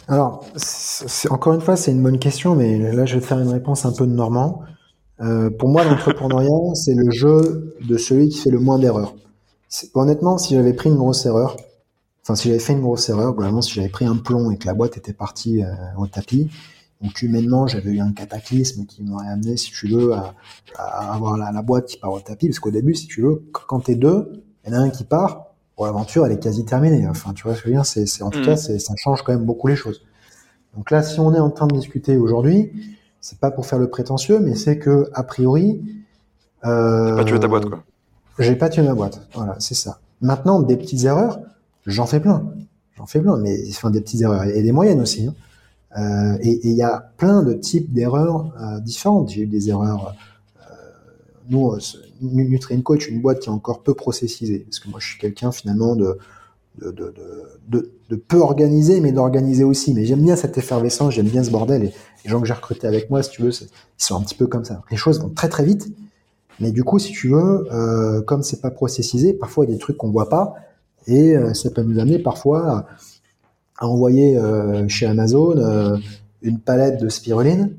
Alors, encore une fois, c'est une bonne question, mais là, je vais te faire une réponse un peu de Normand. Euh, pour moi, l'entrepreneuriat, (laughs) c'est le jeu de celui qui fait le moins d'erreurs. Honnêtement, si j'avais pris une grosse erreur, enfin, si j'avais fait une grosse erreur, globalement, si j'avais pris un plomb et que la boîte était partie euh, au tapis, donc humainement, j'avais eu un cataclysme qui m'aurait amené, si tu veux, à, à avoir la, la, boîte qui part au tapis, parce qu'au début, si tu veux, quand t'es deux, il y en a un qui part, bon, l'aventure, elle est quasi terminée. Enfin, tu vois ce que je veux dire C'est, en tout mmh. cas, ça change quand même beaucoup les choses. Donc là, si on est en train de discuter aujourd'hui, c'est pas pour faire le prétentieux, mais c'est que a priori,
euh, j'ai pas tué ta boîte quoi.
J'ai pas tué ma boîte. Voilà, c'est ça. Maintenant, des petites erreurs, j'en fais plein. J'en fais plein, mais enfin des petites erreurs et des moyennes aussi. Hein. Euh, et il y a plein de types d'erreurs euh, différentes. J'ai eu des erreurs. Euh, nous, Nutrien Coach, une boîte qui est encore peu processisée, parce que moi, je suis quelqu'un finalement de de, de, de, peu organiser, mais d'organiser aussi. Mais j'aime bien cette effervescence, j'aime bien ce bordel. Et les gens que j'ai recrutés avec moi, si tu veux, ils sont un petit peu comme ça. Les choses vont très très vite, mais du coup, si tu veux, euh, comme c'est pas processisé, parfois il y a des trucs qu'on voit pas, et euh, ça peut nous amener parfois à, envoyer euh, chez Amazon une palette de spiruline,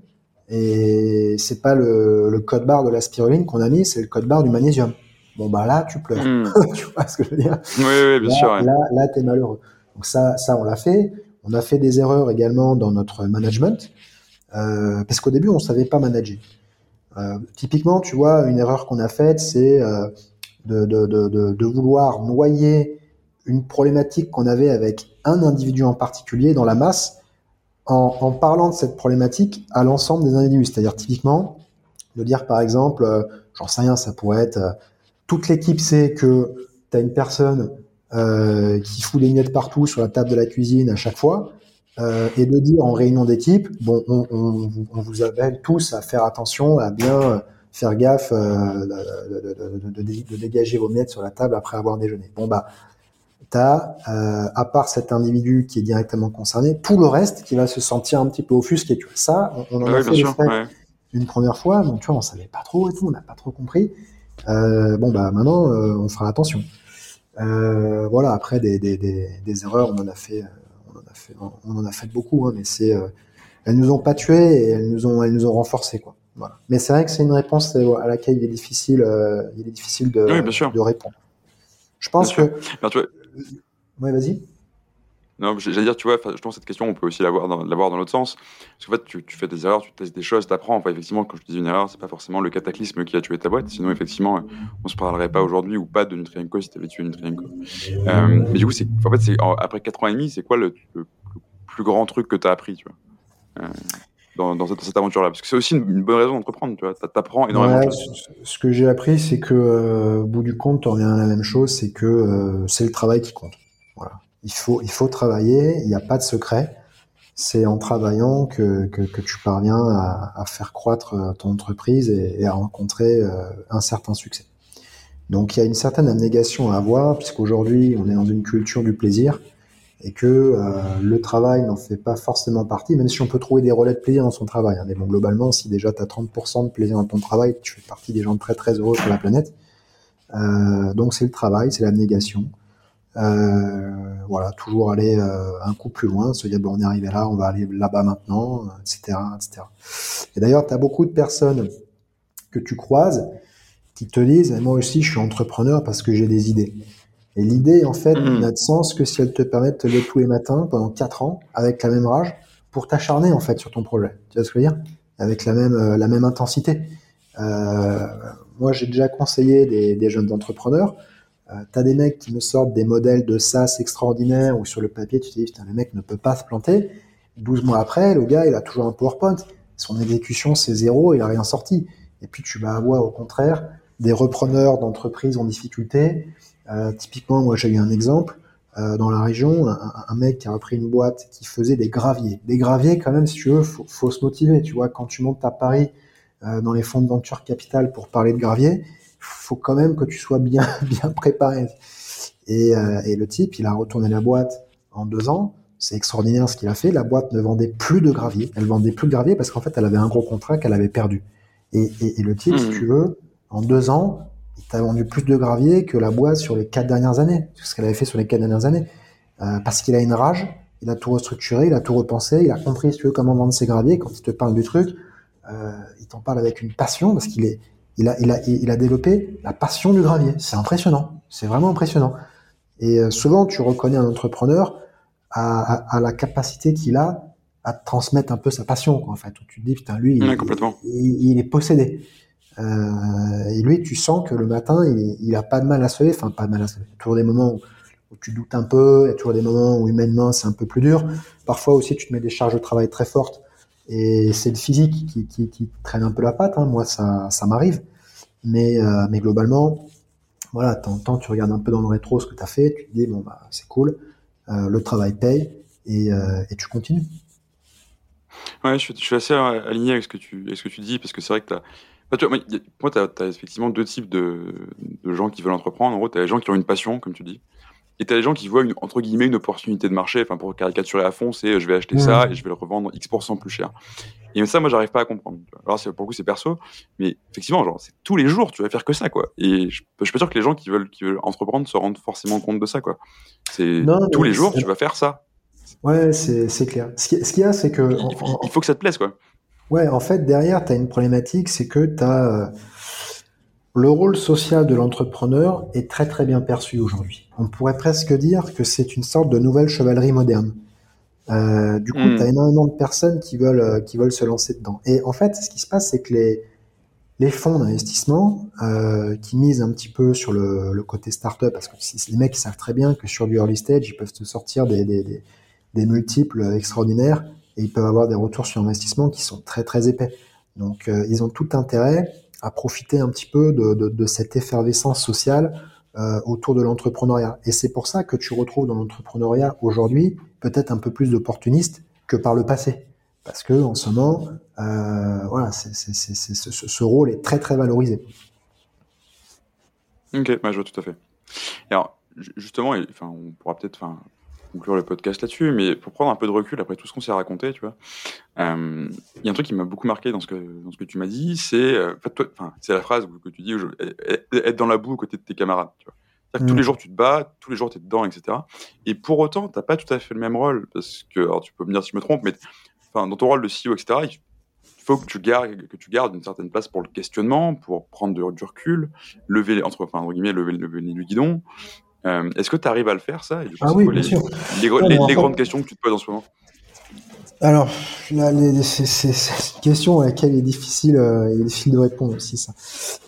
et c'est pas le, le, code barre de la spiruline qu'on a mis, c'est le code barre du magnésium. Bon bah là, tu pleures. Hmm. (laughs) tu vois ce que je veux dire?
Oui, oui bien
là,
sûr.
Là, là t'es malheureux. Donc ça, ça, on l'a fait. On a fait des erreurs également dans notre management, euh, parce qu'au début, on savait pas manager. Euh, typiquement, tu vois, une erreur qu'on a faite, c'est euh, de, vouloir noyer une problématique qu'on avait avec un individu en particulier dans la masse, en, en parlant de cette problématique à l'ensemble des individus. C'est-à-dire typiquement de dire par exemple, j'en sais rien, ça pourrait être toute l'équipe sait que tu as une personne euh, qui fout les miettes partout sur la table de la cuisine à chaque fois, euh, et de dire en réunion d'équipe, bon, on, on, on, vous appelle tous à faire attention, à bien faire gaffe euh, de, de, de, dégager vos miettes sur la table après avoir déjeuné. Bon bah, t'as, à part cet individu qui est directement concerné, tout le reste qui va se sentir un petit peu offusqué. Tu vois, ça, on, en a fait sûr, une première fois, donc tu vois, on savait pas trop et tout, on n'a pas trop compris. Bon bah maintenant on fera attention. Euh, voilà après des, des, des, des, erreurs on en a fait on en a fait on en a fait beaucoup hein, mais c'est elles nous ont pas tués et elles nous ont elles nous ont renforcés quoi. Voilà. Mais c'est vrai que c'est une réponse à laquelle il est difficile il est difficile de, de répondre. Je pense que. Ouais, vas-y.
Non, j'allais dire, tu vois, je pense que cette question, on peut aussi l'avoir dans, l'avoir dans l'autre sens. Parce qu'en fait, tu, tu, fais des erreurs, tu testes des choses, tu apprends. Enfin, effectivement, quand je dis une erreur, c'est pas forcément le cataclysme qui a tué ta boîte. Sinon, effectivement, on se parlerait pas aujourd'hui ou pas de Nutrienco si tu avais tué Nutrienco. Euh, mais du coup, c'est, en fait, c'est, après 4 ans et demi, c'est quoi le, plus grand truc que tu as appris, tu vois? Euh, dans, dans, cette, aventure-là Parce que c'est aussi une, bonne raison d'entreprendre, tu vois. T'apprends énormément de choses.
Ce que j'ai appris, c'est que, euh, au bout du compte, tu reviens à la même chose, c'est que euh, c'est le travail qui compte. Il faut, il faut travailler, il n'y a pas de secret. C'est en travaillant que, que, que tu parviens à, à, faire croître euh, ton entreprise et, à rencontrer euh, un certain succès. Donc il y a une certaine abnégation à avoir, puisqu'aujourd'hui on est dans une culture du plaisir et que euh, le travail n'en fait pas forcément partie, même si on peut trouver des relais de plaisir dans son travail. Hein. Mais bon, globalement, si déjà tu as 30% de plaisir dans ton travail, tu fais partie des gens très très heureux sur la planète. Donc c'est le travail, c'est l'abnégation. Euh, voilà, toujours aller euh, un coup plus loin, se dire bon, on est arrivé là, on va aller là-bas maintenant, etc., etc. Et d'ailleurs, tu as beaucoup de personnes que tu croises qui te disent moi aussi je suis entrepreneur parce que j'ai des idées. Et l'idée en fait mmh. n'a de sens que si elle te permet de te lever tous les matins pendant quatre ans avec la même rage pour t'acharner en fait sur ton projet. Tu vois ce que je veux dire? Avec la même euh, la même intensité. Euh, moi j'ai déjà conseillé des, des jeunes entrepreneurs t'as des mecs qui me sortent des modèles de SaaS extraordinaires où sur le papier tu te dis putain le mec ne peut pas se planter. 12 mois après, le gars il a toujours un PowerPoint. Son exécution c'est zéro, il a rien sorti. Et puis tu vas avoir au contraire des repreneurs d'entreprises en difficulté. Euh, typiquement, moi j'ai eu un exemple euh, dans la région, un, mec qui a repris une boîte qui faisait des graviers. Des graviers quand même, si tu veux, faut, faut se motiver. Tu vois, quand tu montes à Paris euh, dans les fonds de venture capital pour parler de gravier, faut quand même que tu sois bien, (laughs) bien préparé. Et, euh, et, le type, il a retourné la boîte en deux ans. C'est extraordinaire ce qu'il a fait. La boîte ne vendait plus de gravier. Elle vendait plus de gravier parce qu'en fait, elle avait un gros contrat qu'elle avait perdu. Et, et, et le type, si mmh. tu veux, en deux ans, il t'a vendu plus de gravier que la boîte sur les quatre dernières années. Ce qu'elle avait fait sur les quatre dernières années. Euh, parce qu'il a une rage. Il a tout restructuré, il a tout repensé, il a compris, si tu veux, comment vendre ses graviers. Quand il te parle du truc, euh, il t'en parle avec une passion parce qu'il est, il a, il a, il a développé la passion du gravier. C'est impressionnant. C'est vraiment impressionnant. Et euh, souvent, tu reconnais un entrepreneur à, à, la capacité qu'il a à transmettre un peu sa passion, quoi, en fait. Où tu te dis, putain, lui, il, il, il, est possédé. Euh, et lui, tu sens que le matin, il, il a pas de mal à se lever. Enfin, pas de mal à se lever. Il y a toujours des moments où, où, tu doutes un peu. Il y a toujours des moments où humainement, c'est un peu plus dur. Parfois aussi, tu te mets des charges de travail très fortes et c'est le physique qui, qui, traîne un peu la patte. Hein. Moi, ça, ça m'arrive. Mais, euh, mais globalement, voilà, temps, tu regardes un peu dans le rétro ce que tu as fait, tu te dis, bon, bah, c'est cool, euh, le travail paye, et, euh, et tu continues.
Ouais, je, suis assez aligné avec ce que tu, avec ce que tu dis, parce que c'est vrai que tu as. moi, tu as, effectivement deux types de, de, gens qui veulent entreprendre. En gros, tu as les gens qui ont une passion, comme tu dis, Et t'as des gens qui voient une, entre guillemets une opportunité de marché, enfin pour caricaturer à fond, c'est je vais acheter ça et je vais le revendre X% plus cher. Et ça, moi, j'arrive pas à comprendre. Alors, pour le coup, c'est perso, mais effectivement, genre, c'est tous les jours, tu vas faire que ça, quoi. Et je, je suis pas sûr que les gens qui veulent, qui veulent entreprendre se rendent forcément compte de ça, quoi. C'est tous les jours, tu vas faire ça.
Ouais, c'est clair. Ce qu'il y a, c'est que.
Il, faut que ça te plaise, quoi.
Ouais, en fait, derrière, tu as une problématique, c'est que tu as. Euh, le rôle social de l'entrepreneur est très très bien perçu aujourd'hui. On pourrait presque dire que c'est une sorte de nouvelle chevalerie moderne. Euh, du coup, hmm. tu as énormément de personnes qui veulent, euh, qui veulent se lancer dedans. Et en fait, ce qui se passe, c'est que les, les fonds d'investissement euh, qui misent un petit peu sur le, le côté startup, parce que les mecs ils savent très bien que sur du early stage, ils peuvent te sortir des, des, des, des multiples extraordinaires et ils peuvent avoir des retours sur investissement qui sont très très épais. Donc, euh, ils ont tout intérêt à profiter un petit peu de, de, cette effervescence sociale euh, autour de l'entrepreneuriat. Et c'est pour ça que tu retrouves dans l'entrepreneuriat aujourd'hui peut-être un peu plus d'opportunistes que par le passé. Parce que en ce moment, euh, voilà, c'est, ce, ce, rôle est très très valorisé.
Ok, bah, je vois tout à fait. Et alors, justement, enfin, on pourra peut-être conclure le podcast là-dessus, mais pour prendre un peu de recul après tout ce qu'on s'est raconté, tu vois, euh, il y a un truc qui m'a beaucoup marqué dans ce que, dans ce que tu m'as dit, c'est euh, c'est la phrase que tu dis, être dans la boue aux côtés de tes camarades. Tu vois. Tous mm. les jours, tu te bats, tous les jours, tu es dedans, etc. Et pour autant, tu n'as pas tout à fait le même rôle, parce que, alors tu peux me dire si je me trompe, mais enfin, dans ton rôle de CEO, etc., il faut que tu gardes, que tu gardes une certaine place pour le questionnement, pour prendre du recul, lever, entre, enfin, entre guillemets, lever, lever le nez du guidon, euh, Est-ce que tu arrives à le faire, ça?
Ah oui, bien
les,
sûr.
Les, grandes questions que tu te poses en ce moment?
Alors, c'est une question à laquelle il est difficile, euh, il est difficile de répondre aussi, ça.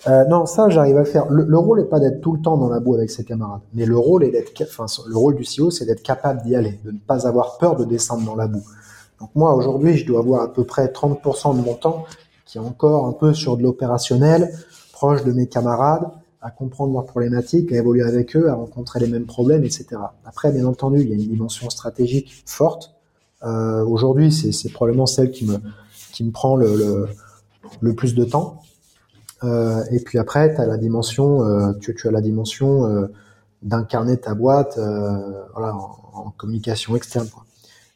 Euh, non, ça, j'arrive à le faire. Le, rôle n'est pas d'être tout le temps dans la boue avec ses camarades, mais le rôle est d'être, enfin, le rôle du CEO, c'est d'être capable d'y aller, de ne pas avoir peur de descendre dans la boue. Donc moi, aujourd'hui, je dois avoir à peu près 30% de mon temps qui est encore un peu sur de l'opérationnel, proche de mes camarades, à comprendre leurs problématiques, à évoluer avec eux, à rencontrer les mêmes problèmes, etc. Après, bien entendu, il y a une dimension stratégique forte. Euh, Aujourd'hui, c'est probablement celle qui me, qui me prend le, le, le plus de temps. Euh, et puis après, tu as la dimension, euh, tu, tu, as la dimension d'incarner ta boîte voilà, en, en, communication externe. Quoi.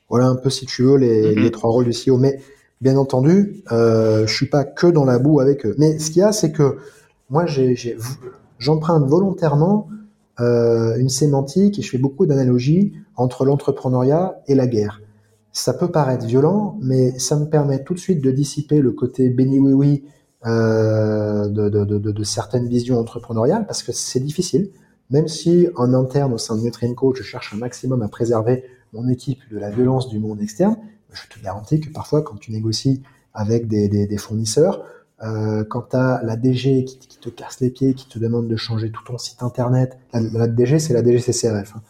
Voilà un peu, si tu veux, les, mm-hmm. les trois rôles du CEO. Mais bien entendu, euh, je suis pas que dans la boue avec eux. Mais ce qu'il y a, c'est que moi, j'emprunte volontairement euh, une sémantique et je fais beaucoup d'analogies entre l'entrepreneuriat et la guerre. Ça peut paraître violent, mais ça me permet tout de suite de dissiper le côté béni oui oui de, certaines visions entrepreneuriales parce que c'est difficile. Même si en interne au sein de Nutrient je cherche un maximum à préserver mon équipe de la violence du monde externe, je te garantis que parfois quand tu négocies avec des fournisseurs, euh, quand tu as la DG qui, qui, te casse les pieds, qui te demande de changer tout ton site internet, la, la DG c'est la DGCCRF. Hein.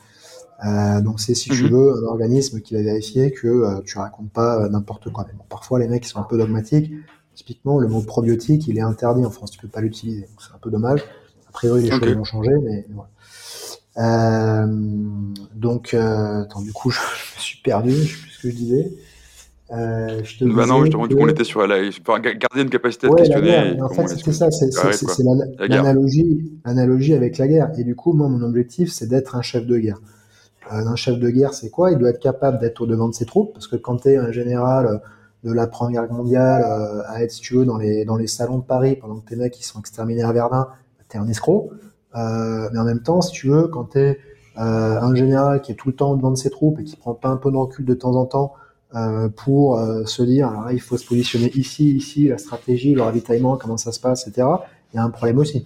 Euh, donc c'est si tu mhm. veux un organisme qui va vérifier que euh, tu racontes pas euh, n'importe quoi. Mais bon, parfois les mecs ils sont un peu dogmatiques. Typiquement le mot probiotique il est interdit en France, tu peux pas l'utiliser. C'est un peu dommage. A priori les choses vont changer, mais voilà. Euh, donc attends du coup (laughs) je, je me suis perdu, je sais plus ce que je disais.
Euh, je te bah non, justement, que... du coup, on était sur la, enfin, garder une capacité de questionner.
En fait, c'était ça, c'est l'analogie, avec la guerre. Et du coup, moi, mon objectif, c'est d'être un chef de guerre. Euh, un chef de guerre, c'est quoi? Il doit être capable d'être au devant de ses troupes, parce que quand tu es un général euh, de la Première Guerre mondiale, euh, à être, si tu veux, dans les, dans les salons de Paris, pendant que tes mecs qui sont exterminés à Verdun, t'es un escroc. Euh, mais en même temps, si tu veux, quand t'es euh, un général qui est tout le temps au devant de ses troupes et qui prend pas un peu de recul de temps en temps euh, pour euh, se dire alors là, il faut se positionner ici, ici, la stratégie, le ravitaillement, comment ça se passe, etc. Il y a un problème aussi.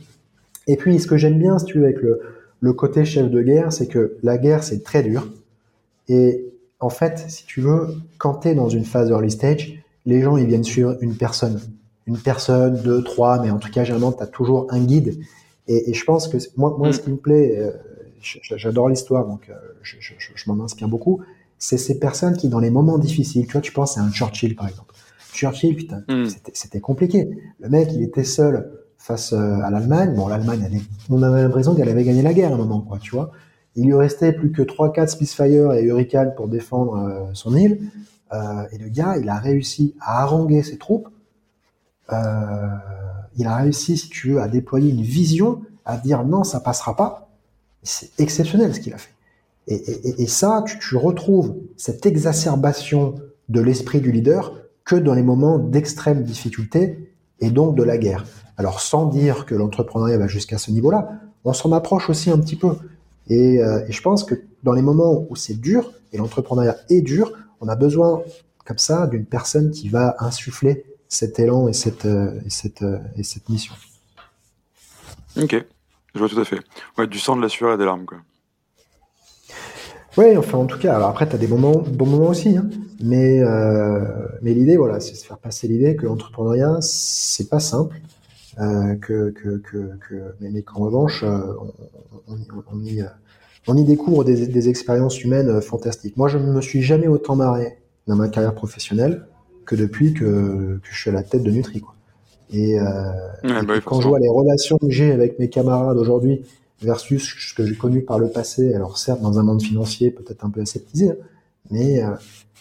Et puis, ce que j'aime bien, si tu veux, avec le, le côté chef de guerre, c'est que la guerre, c'est très dur. Et en fait, si tu veux, quand tu es dans une phase early stage, les gens, ils viennent suivre une personne. Une personne, deux, trois, mais en tout cas, généralement, tu as toujours un guide. Et, et, je pense que moi, moi, ce qui me plaît, euh, j'adore l'histoire, donc je, je, je m'en inspire beaucoup, c'est ces personnes qui, dans les moments difficiles, tu vois, tu penses à un Churchill, par exemple. Churchill, putain, mm. c'était compliqué. Le mec, il était seul face euh, à l'Allemagne. Bon, l'Allemagne, on avait l'impression qu'elle avait gagné la guerre à un moment, quoi, tu vois. Il lui restait plus que 3-4 Spitfire et Hurricane pour défendre euh, son île. Euh, et le gars, il a réussi à haranguer ses troupes. Euh, il a réussi, si tu veux, à déployer une vision, à dire non, ça passera pas. C'est exceptionnel ce qu'il a fait. Et, ça, tu, retrouves cette exacerbation de l'esprit du leader que dans les moments d'extrême difficulté et donc de la guerre. Alors sans dire que l'entrepreneuriat va jusqu'à ce niveau-là, on s'en approche aussi un petit peu. Et, et, je pense que dans les moments où c'est dur, et l'entrepreneuriat est dur, on a besoin comme ça d'une personne qui va insuffler cet élan et cette, euh, et cette, euh, et cette mission.
Ok, je vois tout à fait. Ouais, du sang, de la sueur et des larmes, quoi.
Oui, enfin, en tout cas, alors après, tu as des moments, bons moments aussi, hein. mais, euh, mais l'idée, voilà, c'est de faire passer l'idée que l'entrepreneuriat, c'est pas simple, euh, que, que, que, que, mais, qu'en revanche, on, on, on, y, on y découvre des, des expériences humaines fantastiques. Moi, je ne me suis jamais autant marré dans ma carrière professionnelle que depuis que, que je suis à la tête de Nutri. Quoi. Et, euh, bah quand je vois les relations que j'ai avec mes camarades aujourd'hui versus ce que j'ai connu par le passé, alors certes dans un monde financier peut-être un peu aseptisé, hein, mais euh,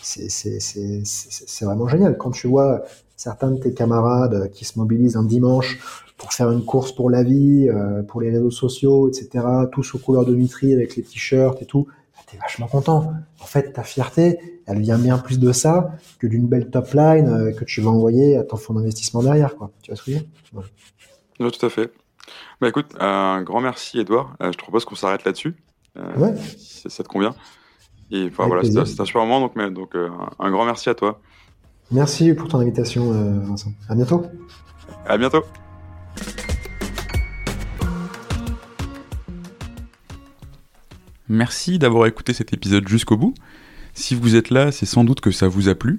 c'est vraiment génial. Quand tu vois certains de tes camarades qui se mobilisent un dimanche pour faire une course pour la vie, euh, pour les réseaux sociaux, etc., tous aux couleurs de Nutri avec les t-shirts et tout, t'es vachement content. En fait, ta fierté, elle vient bien plus de ça que d'une belle top line euh, que tu vas envoyer à ton fonds d'investissement derrière, quoi. Tu vois ce que
Oui, tout à fait. Bah écoute, un grand merci Edouard. Euh, je te propose qu'on s'arrête là-dessus. Euh, ouais. Si ça te convient. Et voilà, c'est un super moment, donc, donc un grand merci à toi.
Merci pour ton invitation, Vincent. À bientôt.
À bientôt. Merci d'avoir écouté cet épisode jusqu'au bout. Si vous êtes là, c'est sans doute que ça vous a plu.